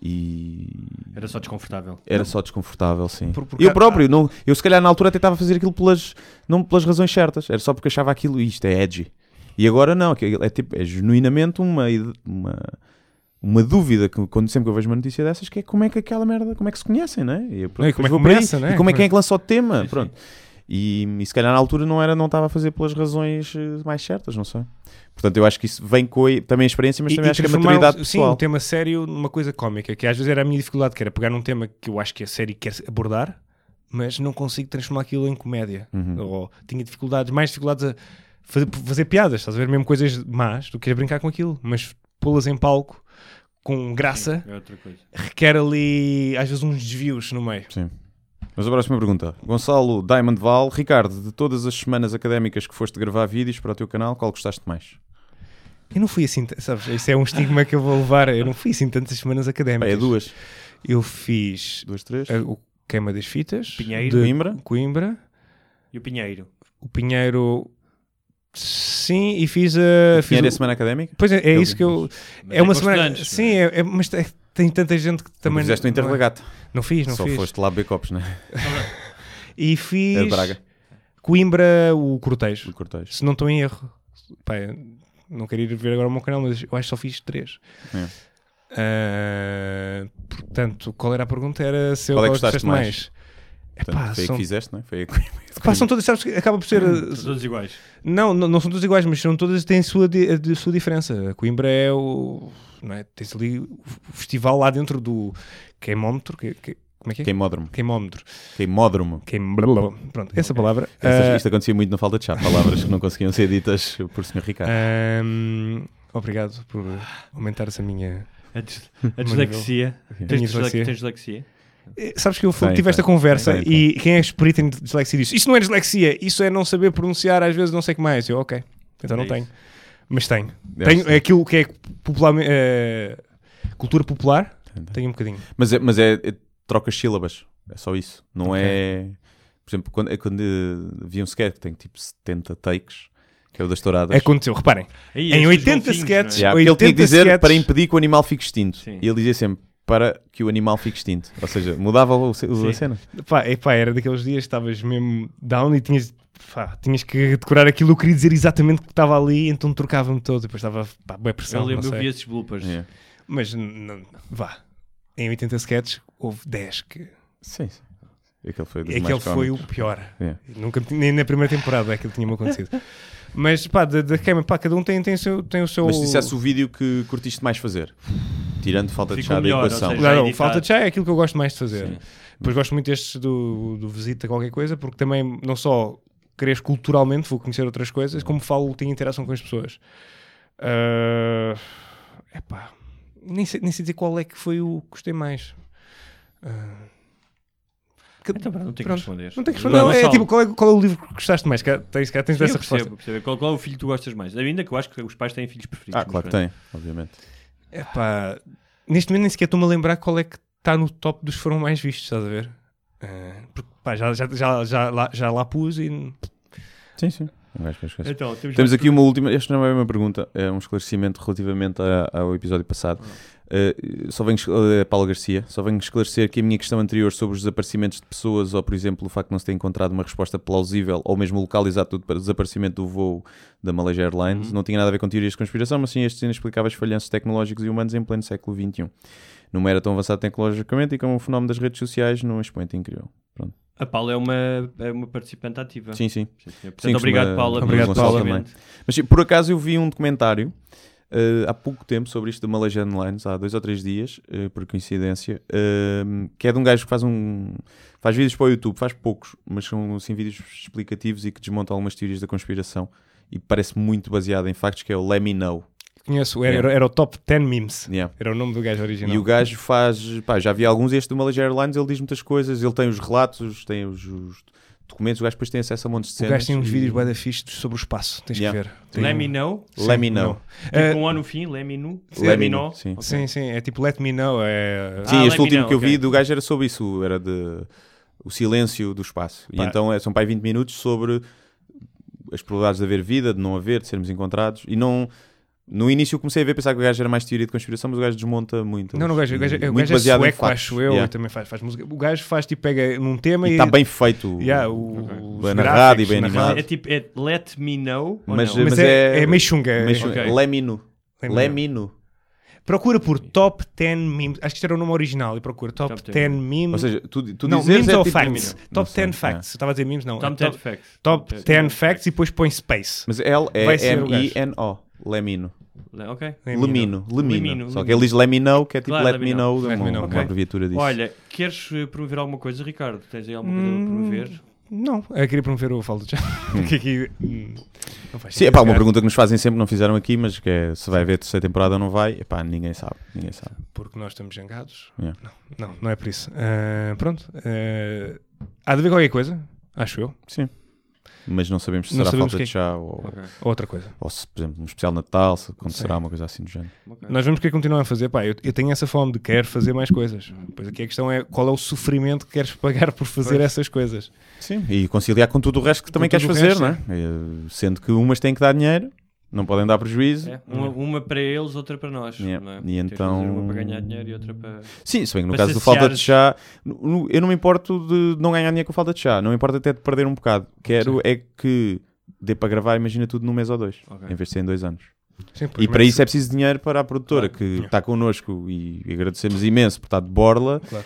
E Era só desconfortável. era só desconfortável, sim. Por- porque eu próprio, não, eu se calhar na altura tentava fazer aquilo pelas, não pelas razões certas, era só porque achava aquilo, isto é edgy. E agora não, que é, tipo, é genuinamente uma, uma, uma dúvida que quando sempre que eu vejo uma notícia dessas, que é como é que aquela merda, como é que se conhecem, né? E, eu, Não, e como é que por começa, né? E como é quem é- é que lança o tema, pronto. E, e se calhar na altura não era, não estava a fazer pelas razões eh, mais certas, não sei. Portanto, eu acho que isso vem com a, também a experiência, mas E- também e acho que a maturidade Sim, pessoal. um tema sério numa coisa cómica, que às vezes era a minha dificuldade, que era pegar num tema que eu acho que a série quer abordar, mas não consigo transformar aquilo em comédia. Uhum. Ou tinha dificuldades, mais dificuldades a fazer, fazer piadas, estás a ver? Mesmo coisas más, tu queres brincar com aquilo, mas pô-las em palco com graça É outra coisa. requer ali às vezes uns desvios no meio. Sim. Mas a próxima pergunta. Gonçalo Diamond Val. Ricardo, de todas as semanas académicas que foste gravar vídeos para o teu canal, qual gostaste mais? Eu não fui assim, sabes? Isso é um estigma que eu vou levar. Eu não fui assim tantas semanas académicas. é duas. Eu fiz Duas, três. a- o Queima das Fitas, Pinheiro. de Coimbra. Coimbra. E o Pinheiro? O Pinheiro, sim, e fiz a. Fiz Pinheiro é o- semana académica? Pois é, é Eu isso vi, que eu. Mas É uma com semana. Sim, é, é- mas é- tem tanta gente que Também fizeste o não- Interlagata. Não fiz, não Só fiz. foste lá beber copos, né? E fiz. É de Braga, Coimbra, o cortejo. o cortejo. Se não estou em erro. Não quero ir ver agora o meu canal, mas eu acho que só fiz três. É. Ah, portanto, qual era a pergunta? Era se eu Qual é que gostaste gostaste Epá, Portanto, foi a são, que fizeste, não é? Foi a que... pá, são todas, sabes que acaba por ser. São todos iguais. Não, não, não são todas iguais, mas são todas têm a sua, di- a sua diferença. A Coimbra é o. Não é? Tens ali o festival lá dentro do queimómetro. Que, que- como é que é? Queimódromo. Queimómetro. Queimódromo. Queim... Pronto, essa palavra. Essas- Ah, Isto acontecia muito na falta de chá. Palavras que não conseguiam ser ditas por Sr. Ricardo. ahm, obrigado por aumentar essa minha. A, dis- a dislexia. Tens, Minha dislexia. Sabes que eu tive esta conversa e quem é esperito em dislexia disse: Isso não é dislexia, isso é não saber pronunciar, às vezes não sei o que mais. Eu, ok, então não É tenho. isso. Mas tenho. Deve Tenho ser. é aquilo que é popularmente. eh, cultura popular, tenho um bocadinho. Mas, é, mas é, é trocas sílabas. É só isso. Não Ok. é. Por exemplo, quando, é quando eh, vi um sketch que tem tipo 70 takes, que é o das touradas. Aconteceu, reparem, Aí, em estes 80 golfinhos, sketches- é? Yeah, ele tinha que 80 dizer sketches. para impedir que o animal fique extinto. Sim. E ele dizia sempre para que o animal fique extinto. Ou seja, mudava o, o- a cena. pá, epá, era daqueles dias que estavas mesmo down e tinhas, pá, tinhas que decorar aquilo. Eu queria dizer exatamente o que estava ali, então trocava-me todo. Depois estava, pá, boa pressão. Eu não lembro, eu vi esses bloopers. Yeah. Mas n- n- vá, em 80 sketches houve 10 que. Sim, sim. Aquele foi, dos Aquele mais foi o pior. Yeah. Nunca, nem na primeira temporada aquilo tinha-me acontecido. Mas pá, da, da queima, pá, cada um tem, tem, o seu, tem o seu. Mas se dissesse o vídeo que curtiste mais fazer, tirando falta de Ficou chá da melhor, ou equação. seja, Não, não, editado. falta de chá é aquilo que eu gosto mais de fazer. Sim. Depois gosto muito destes do, do Visita Qualquer Coisa, porque também não só cresço culturalmente, vou conhecer outras coisas, como falo, tenho interação com as pessoas. É epá, nem sei, nem sei dizer qual é que foi o que gostei mais. Ah, que- Então, pronto, não tenho que responder. não tem que responder. Não, é Gonçalo. tipo, qual é, qual é o livro que gostaste mais? Cá Tens, cá tens Sim, essa eu resposta. percebo, percebo. Qual, qual é o filho que tu gostas mais? Ainda que eu acho que os pais têm filhos preferidos. Ah, claro que tem, obviamente. Epá, neste momento nem sequer estou-me a lembrar qual é que está no top dos que foram mais vistos, estás a ver? Ah, porque, pá, já, já, já, já, lá, já lá pus e. Sim, sim. Então, temos, Temos aqui uma última, esta não é uma pergunta, é um esclarecimento relativamente a- ao episódio passado. Uh, só venho, uh, Paulo Garcia, só venho esclarecer que a minha questão anterior sobre os desaparecimentos de pessoas, ou por exemplo o facto de não se ter encontrado uma resposta plausível, ou mesmo o local exato do desaparecimento do voo da Malaysia Airlines, não tinha nada a ver com teorias de conspiração, mas sim estes inexplicáveis falhanços tecnológicos e humanos em pleno século XXI. Numa era tão avançada tecnologicamente e com o fenómeno das redes sociais num expoente incrível. Pronto. A Paula é uma, é uma participante ativa. Sim, sim. Sim, senhor. Portanto, Sim, obrigado, costuma- Paula. Obrigado, Paula. Mas sim, por acaso eu vi um documentário eh, há pouco tempo sobre isto de Malaysian Lines, há dois ou três dias, eh, por coincidência, eh, que é de um gajo que faz um faz vídeos para o YouTube, faz poucos, mas são assim vídeos explicativos e que desmontam algumas teorias da conspiração e parece muito baseado em factos, que é o Let Me Know. Conheço, era, era o top 10 memes. Yeah. Era o nome do gajo original. E o gajo faz, pá, já vi alguns, este do Malaysia Airlines, ele diz muitas coisas, ele tem os relatos, tem os, os documentos, o gajo depois tem acesso a montes de O cenas. gajo tem uns e- vídeos bué da fixe sobre o espaço. Tens Yeah. que ver. Tem Let me know. Let Me Sim, Know. Tipo Eh, um ano no fim, let me know. Let Me Know, sim. Ok. Sim, sim, é tipo Let Me Know. É... Sim, Ah, este let último know, que eu vi ok. do gajo era sobre isso, era de o silêncio do espaço. E Pá. então é, são para aí 20 minutos sobre as probabilidades de haver vida, de não haver, de sermos encontrados. E não. No início eu comecei a ver, pensar que o gajo era mais teoria de conspiração, mas o gajo desmonta muito. Não, não, o gajo, o gajo, o muito gajo é baseado em sueco, acho eu, Yeah. e também faz, faz música. O gajo faz tipo, pega num tema E está bem feito. Yeah, o, os Bem narrado e bem animado. É tipo, é let me know. ou Mas, não? Mas mas é- é, é meio chunga, é- meio chunga. Ok. Lemino. Lemino. Procura por Top 10 Memes. Acho que isto era o nome original. E procura Top, Top 10 10. Memes. Ou seja, tu, tu não, dizes memes é ou tipo- facts? Não Top sei, 10 é. facts. Eu estava a dizer memes, não. Top É 10 facts. Top 10 facts e depois põe space. Mas é ser o gajo. M-I-N-O. Lemino. Ok. Lemino. Lemino. Lemino, Só que Lemino. ele diz let me know, que é tipo Claro, let, me know, know. uma, know. uma abreviatura disso. Olha, queres eh, promover alguma coisa, Ricardo? Tens aí alguma coisa Hum, para promover? Não, eu queria promover o Falta já. Porque aqui. hum, não faz Sim, é pá, uma pergunta que nos fazem sempre, não fizeram aqui, mas que é se vai haver terceira temporada ou não vai, é pá, ninguém sabe, ninguém sabe. Porque nós estamos jangados. Yeah. Não, não, não é por isso. Ah, pronto. ah, há de haver qualquer coisa, acho eu. Sim. Mas não sabemos se Não será sabemos falta que é de chá ou, Ok. Ou outra coisa. ou se, por exemplo, um especial Natal, se acontecerá Sim. uma coisa assim do género. Ok. Nós vamos querer continuar a fazer. Pá, eu, eu tenho essa fome de quero fazer mais coisas. Pois aqui a questão é qual é o sofrimento que queres pagar por fazer Pois. essas coisas. Sim, e conciliar com tudo o resto que também queres fazer, resto, não é? Eh, Sendo que umas têm que dar dinheiro, não podem dar prejuízo. É, uma, uma para eles, outra para nós. Yeah. não é? E então- Uma para ganhar dinheiro e outra para. Sim, se bem que no caso do falta de chá, eu não me importo de não ganhar dinheiro com falta de chá, não me importa até de perder um bocado. Quero é que dê para gravar, imagina tudo num mês ou dois, Ok. em vez de ser em dois anos. Sim, E para mete- isso é preciso dinheiro para a produtora Claro. que está connosco e agradecemos imenso por estar de borla, Claro.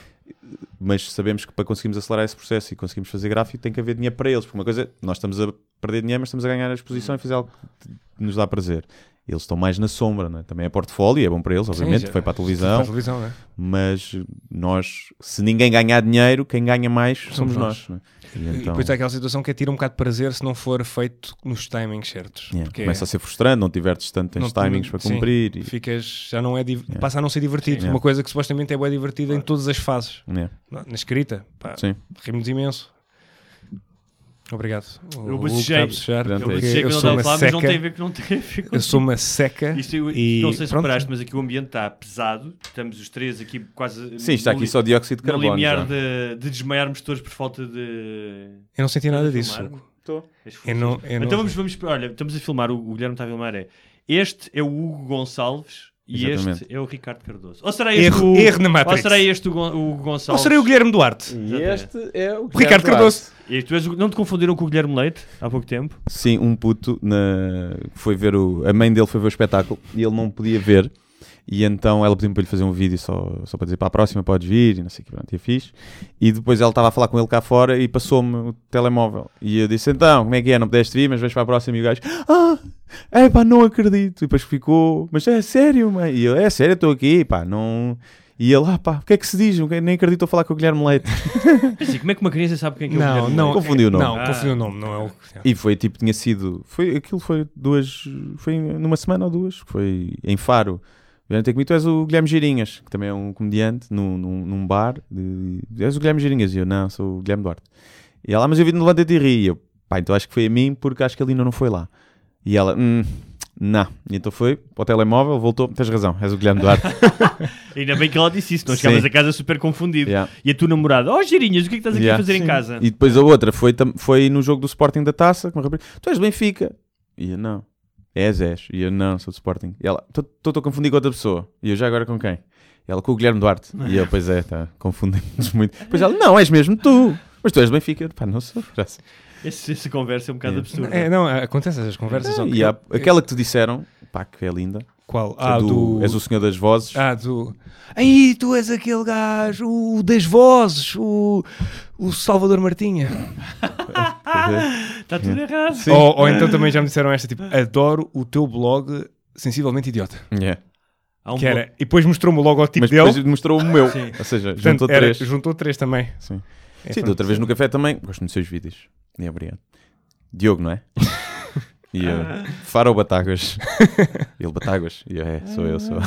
Mas sabemos que para conseguirmos acelerar esse processo e conseguirmos fazer gráfico tem que haver dinheiro para eles, porque uma coisa é, nós estamos a perder dinheiro, mas estamos a ganhar a exposição e fazer algo que nos dá prazer. Eles estão mais na sombra, é? também é portfólio, é bom para eles, obviamente, já- foi para a Para televisão, a televisão, né? mas nós, se ninguém ganhar dinheiro, quem ganha mais somos, Somos nós. nós. é? E E então, depois há aquela situação que é tira um bocado de prazer se não for feito nos timings certos. yeah, Porque começa a ser frustrante, não tiveres tantos timings para sim. cumprir. E, ficas, já não é, div- Yeah. passa a não ser divertido. Sim. Uma coisa que supostamente é bem divertida em todas as fases. yeah, Na na escrita, pá, sim. rimos imenso. Obrigado. O Eu bocejei. Eu sou estava a uma mas não tem a seca. ver que não tem a ver com Eu sou uma seca. Isto, eu- e não sei se reparaste, mas aqui o ambiente está pesado. Estamos os três aqui quase. Sim, está no aqui só dióxido de No carbono. limiar já. de, de desmaiarmos todos por falta de. Eu não senti nada disso. És Eu não- Então vamos, vamos. Olha, estamos a filmar. O, o Guilherme está a filmar. É. Este é o Hugo Gonçalves e Exatamente. este é o Ricardo Cardoso. Ou será este Erro- o, erro na Ou será este o, o Hugo Ou Gonçalves? serei o Guilherme Duarte? E este é o Ricardo Cardoso. E tu és não te confundiram com o Guilherme Leite há pouco tempo? Sim, um puto na... foi ver o. A mãe dele foi ver o espetáculo e ele não podia ver. E então ela pediu-me para lhe fazer um vídeo só, só para dizer para a próxima podes vir e não sei o que, pronto, e eu fiz. E depois ela estava a falar com ele cá fora e passou-me o telemóvel. E eu disse: Então, como é que é? Não pudeste vir, mas vais para a próxima. E o gajo: Ah, é pá, não acredito. E depois ficou: Mas é sério, mãe? E eu: É sério, estou aqui, pá, não. E ele: Ah, pá, o que é que se diz? Nem acredito a falar com o Guilherme Leite. Assim, como é que uma criança sabe quem é que é o Não, Guilherme não. Leite? Confundiu o nome. Não, Ah. confundiu o nome. Não é o. E foi tipo, tinha sido. Foi, aquilo foi duas. Foi numa semana ou duas. Foi em Faro. Vieram ter comigo, tu és o Guilherme Girinhas, que também é um comediante, num, num, num bar. De, és o Guilherme Girinhas. E eu, não, sou o Guilherme Duarte. E ela, mas eu vi no Levanta e Ri. E eu, pá, então acho que foi a mim, porque acho que ele ainda não foi lá. E ela, hum, não. E então foi para o telemóvel, voltou, tens razão, és o Guilherme Duarte. Ainda bem que ela disse isso, não chegavas a casa super confundido. Yeah. E a tua namorada, oh Girinhas, o que é que estás aqui Yeah. a fazer em Sim. casa? E depois a outra foi, foi no jogo do Sporting da taça. Com uma rapariga, tu és Benfica. E eu, não. És, és. E eu, não, sou do Sporting. E ela, estou a confundir com outra pessoa. E eu, já agora com quem? E ela, com o Guilherme Duarte. E eu, pois é, tá, confundimos muito. Depois ela, não, és mesmo tu. Mas tu és Benfica. Pá, não sou. graças. Esse- essa conversa é um bocado Yeah. absurda. É, não, acontece essas conversas. que E há, aquela que te disseram, pá, que é linda, Qual? Ah, do, do... És o senhor das vozes. Ah, do... Aí, tu és aquele gajo, o das vozes, o, o Salvador Martinha. Está tudo errado. Ou, ou então também já me disseram esta, tipo, adoro o teu blog sensivelmente idiota. Yeah. Um Que era, e depois mostrou-me o logotipo Mas dele. depois mostrou o meu. Sim. Ou seja, Portanto, juntou era- três. juntou três também. Sim, É, Sim da outra vez no café também. Gosto muito dos seus vídeos. É, obrigado. Diogo, não é? E eu, Faro Batáguas. Ele Batáguas. E eu, é, sou eu, sou.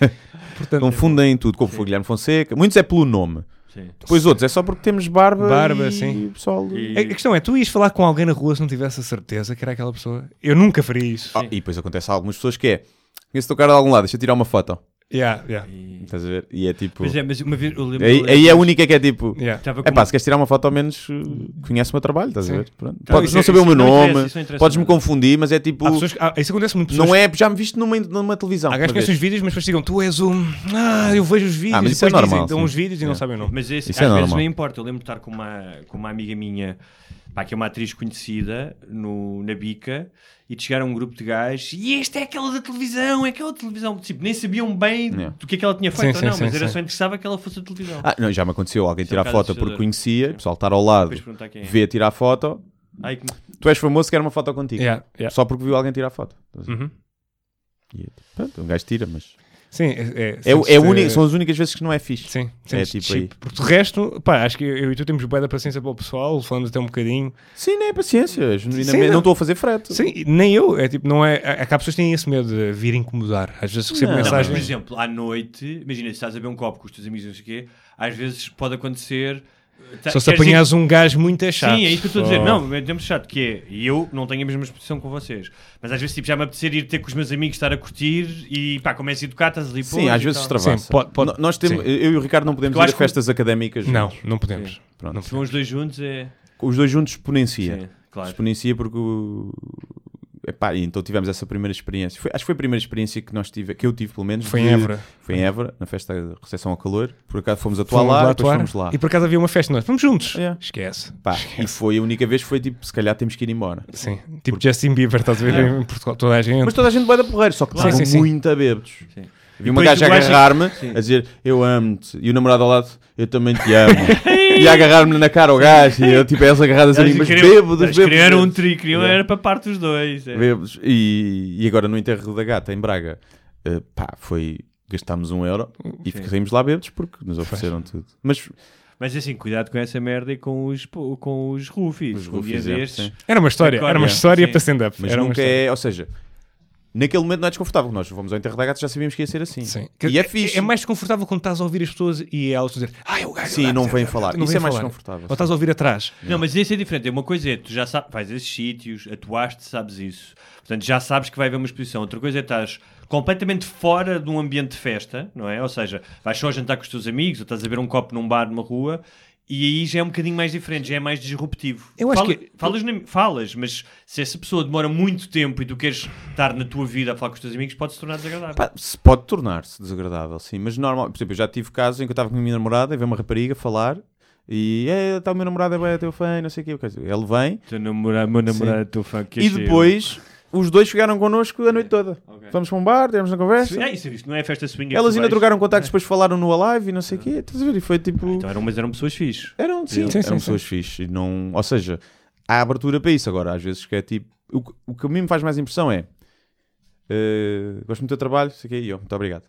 Portanto, Confundem tudo. Como foi Guilherme Fonseca. Muitos é pelo nome. Sim. Depois outros é só porque temos barba. Barba, e sim. pessoal. E- a, a questão é, tu ias falar com alguém na rua se não tivesse a certeza que era aquela pessoa? Eu nunca faria isso. Ah, e depois acontece a algumas pessoas que é. Conheço o teu cara de algum lado, deixa eu tirar uma foto. Yeah, yeah, e- Estás a ver? E é tipo. Pois é, mas uma vez eu lembro. Aí, aí é a única que é tipo. yeah. É pá, uma- se queres tirar uma foto, ao menos uh, conhece o meu trabalho, estás a Sim. ver? Pronto. Não, Podes não é- saber o meu nome, podes-me confundir, mas é tipo. Há pessoas ah, isso acontece muito. Pessoas, Não é, já me viste numa, numa televisão. Há gajos que os vídeos, mas depois digam, tu és um. Ah, eu vejo os vídeos. Ah, mas e isso é depois dizem, normal, dão uns vídeos e não É. sabem o nome. Mas esse, Isso às é vezes normal. não importa. Eu lembro de estar com uma, com uma amiga minha, pá, que é uma atriz conhecida, no, na Bica, e de chegar a um grupo de gajos, e este é aquela da televisão, é aquela da televisão. Tipo, nem sabiam bem Yeah. do que é que ela tinha feito sim, ou não, sim, mas era só interessava que ela fosse da televisão. Ah, não, já me aconteceu alguém é um tirar foto porque conhecia, o pessoal estar ao lado, é. vê tirar foto. Ai, que- Tu és famoso, quer uma foto contigo. Yeah, yeah. Só porque viu alguém tirar foto. A? Uhum. E pronto, um gajo tira, mas. Sim, é, é, É, o- é única- são as únicas vezes que não é fixe. Sim, É tipo aí. Porque de resto, pá, acho que eu e tu temos bué da paciência para o pessoal, falando até um bocadinho. Sim, nem é paciência. Genuinamente, Sim, não estou a fazer frete. Sim, nem eu. É tipo, não é. É que há pessoas que têm esse medo de vir incomodar. Às vezes recebo Não. Não, mas, por mensagens. exemplo, à noite, imagina, se estás a beber um copo com os teus amigos, não sei o quê, às vezes pode acontecer. Tá- Só se apanhas um gajo muito chato. Sim, é isso que eu estou a dizer. Não, é tempo chato, que é. E eu não tenho a mesma exposição com vocês. Mas às vezes tipo, já me apetecer ir ter com os meus amigos, estar a curtir e pá, como és educado, estás ali Sim, às vezes extravasa. Sim, pode- Nós temos, sim. eu e o Ricardo não podemos ir a acho que- festas académicas Não, juntos. não podemos. Sim. Pronto. Não Se vão os dois juntos é. Os dois juntos exponencia. Sim, claro. Exponencia porque o... Epá, então tivemos essa primeira experiência. Foi- acho que foi a primeira experiência que nós tive, que eu tive pelo menos. Foi em de- Évora. Foi em Évora, na festa de recepção ao calor. Por acaso fomos atuar Fomos lá, lá e depois atuar fomos lá. e por acaso havia uma festa nós. Vamos juntos. Yeah. Esquece. Pá, e foi a única vez que foi tipo, se calhar temos que ir embora. Sim. Tipo Justin Bieber, estás a ver em Portugal. Toda a gente. Mas toda a gente vai da porreiro, só que Claro. sim, sim. muito a bêbados. Sim. Vi uma gaja a agarrar-me, a dizer eu amo-te, e o namorado ao lado, eu também te amo. e a agarrar-me na cara ao gajo, e eu tipo, elas agarradas ali, Eles mas queriam- bêbados, eles bêbados. criaram um tri, queriam era para parte dos dois. é. Bêbados. E, e agora no enterro da gata, em Braga, eh, pá, foi. Gastámos um euro e Sim. saímos lá bêbados porque nos ofereceram tudo. Mas Mas assim, cuidado com essa merda e com os, com os roofies. Os Um roofies, é, destes. Era uma história. Era uma história Sim. para stand-up. Mas Era nunca é, ou seja, naquele momento não é desconfortável. Nós fomos ao enterro da gata já sabíamos que ia ser assim. Sim. E é fixe. É mais desconfortável quando estás a ouvir as pessoas e elas dizer Ah, é o gajo. Sim, lá, não lá, falar. não Isso é mais falar. desconfortável. Ou estás a ouvir atrás. Não, mas isso é diferente. Uma coisa é, tu já sabes, vais a esses sítios, atuaste, sabes isso. Portanto, já sabes que vai haver uma exposição. Outra coisa é estás completamente fora de um ambiente de festa, não é? Ou seja, vais só jantar com os teus amigos, ou estás a ver um copo num bar, numa rua, e aí já é um bocadinho mais diferente, já é mais disruptivo. Eu acho Fala- que- Falas, na- falas, mas se essa pessoa demora muito tempo e tu queres estar na tua vida a falar com os teus amigos, pode se tornar desagradável. Pá, se pode tornar-se desagradável, sim, mas normal. Por exemplo, eu já tive casos em que eu estava com a minha namorada e veio uma rapariga falar e é, está o meu namorado é bem, é teu fã, e não sei o quê. Ele vem Teu namorado, meu namorado, teu fã, que e depois os dois ficaram connosco a noite toda. Ok. Fomos para um bar, tivemos uma conversa. É isso, é isso, não é festa swing. é Elas que ainda vais- trocaram contactos, depois falaram no Alive e não sei o quê. Estás a ver? E foi tipo. Então eram, mas eram pessoas fixes. Eram, sim, Sim, sim, eram sim. pessoas fixes. E não, ou seja, há abertura para isso. Agora, às vezes que é tipo. O, que- o que a mim me faz mais impressão é. eh, gosto muito do teu trabalho, sei o quê, e eu, muito obrigado.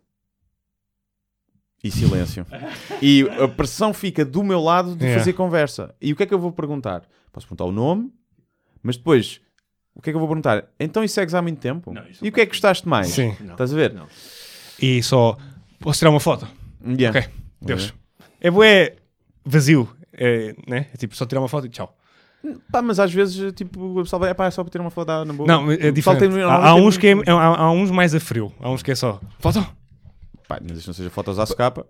E silêncio. e a pressão fica do meu lado de Yeah. fazer conversa. E o que é que eu vou perguntar? Posso perguntar o nome, mas depois, o que é que eu vou perguntar? Então e segues há muito tempo? Não, isso e o que é que gostaste mais? Sim. Não. Estás a ver? Não. E só. Posso tirar uma foto? Yeah. Ok. Deus. É bué vazio. É, né? é tipo só tirar uma foto e tchau. Pá, mas às vezes, tipo, o pessoal vai, é pá, é só para ter uma foto na boa. Não, é diferente. tem- há, há uns que é, tem- há, há uns mais a frio. Há uns que é só. Foto! Pá, mas isto não seja fotos à socapa.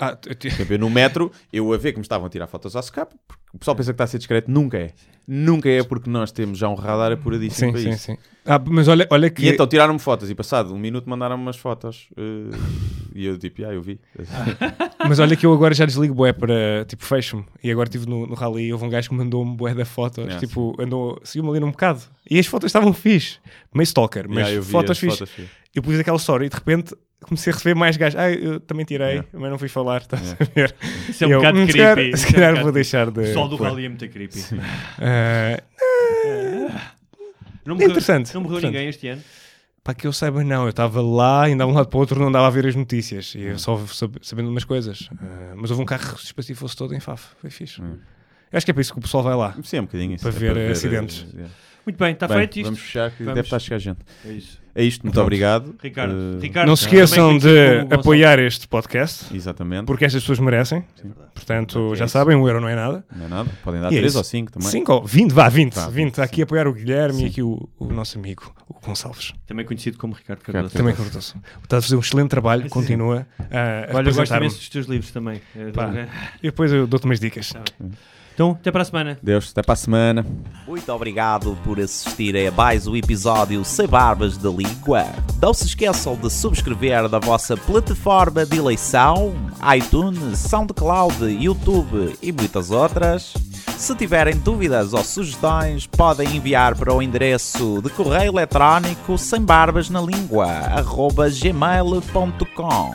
Ah, t- t- Por exemplo, eu no metro, eu a ver que me estavam a tirar fotos à socapa, porque o pessoal pensa que está a ser discreto, nunca é. Nunca é porque nós temos já um radar apuradíssimo sim, para sim, isso. sim. Ah, mas olha, olha que. E então tiraram-me fotos e passado um minuto mandaram-me umas fotos eh, e eu tipo, ah, eu vi. Mas olha que eu agora já desligo bué para. Tipo, fecho-me. E agora estive no, no rally e houve um gajo que mandou-me bué da fotos. Tipo, andou. Seguiu-me ali num bocado. E as fotos estavam fixe. Meio stalker, mas Yeah, fotos fixe. fotos fixe. eu pus aquela história e de repente comecei a receber mais gajos. Ah, eu também tirei, Yeah. mas não fui falar, estás a ver? Isso é um Eu, bocado "Hum, se calhar- creepy. Se Isso é um calhar bocado vou deixar de. O sol do pôr." rally é muito creepy. Ah, Não É interessante, Não morreu ninguém este ano. Pá, que eu saiba, não. Eu estava lá, ainda de um lado para o outro, não dava a ver as notícias. E eu só sab- sabendo umas coisas. Ah, mas houve um carro que se espatifou-se todo em Faf. Foi fixe. Eu acho que é para isso que o pessoal vai lá. Sim, é um bocadinho isso. Para é ver acidentes. eh, Muito bem, está Bem, feito isto. Vamos fechar, que Vamos. deve estar a chegar gente. É isso. É isto, muito Pronto. obrigado. Ricardo, Eh, Ricardo Não se esqueçam de apoiar este podcast. Exatamente. Porque estas pessoas merecem. Portanto, É já isso. sabem, um euro não é nada. Não é nada. Podem dar E é 3 isso. ou 5 também. 5 ou 20, vá, 20. Vá, 20. Está aqui a apoiar o Guilherme Sim. e aqui o, o nosso amigo, o Gonçalves. Também conhecido como Ricardo Cardoso. Também Cardoso. Está a fazer um excelente trabalho, continua a, a Olha, eu gosto imenso dos teus livros também. É, Pá. é. E depois eu dou-te umas dicas. Então, até para a semana. Deus, até para a semana. Muito obrigado por assistir a mais um episódio Sem Barbas da Língua. Não se esqueçam de subscrever na vossa plataforma de eleição, iTunes, SoundCloud, YouTube e muitas outras. Se tiverem dúvidas ou sugestões, podem enviar para o endereço de correio eletrónico sem barbas na língua, gmail.com.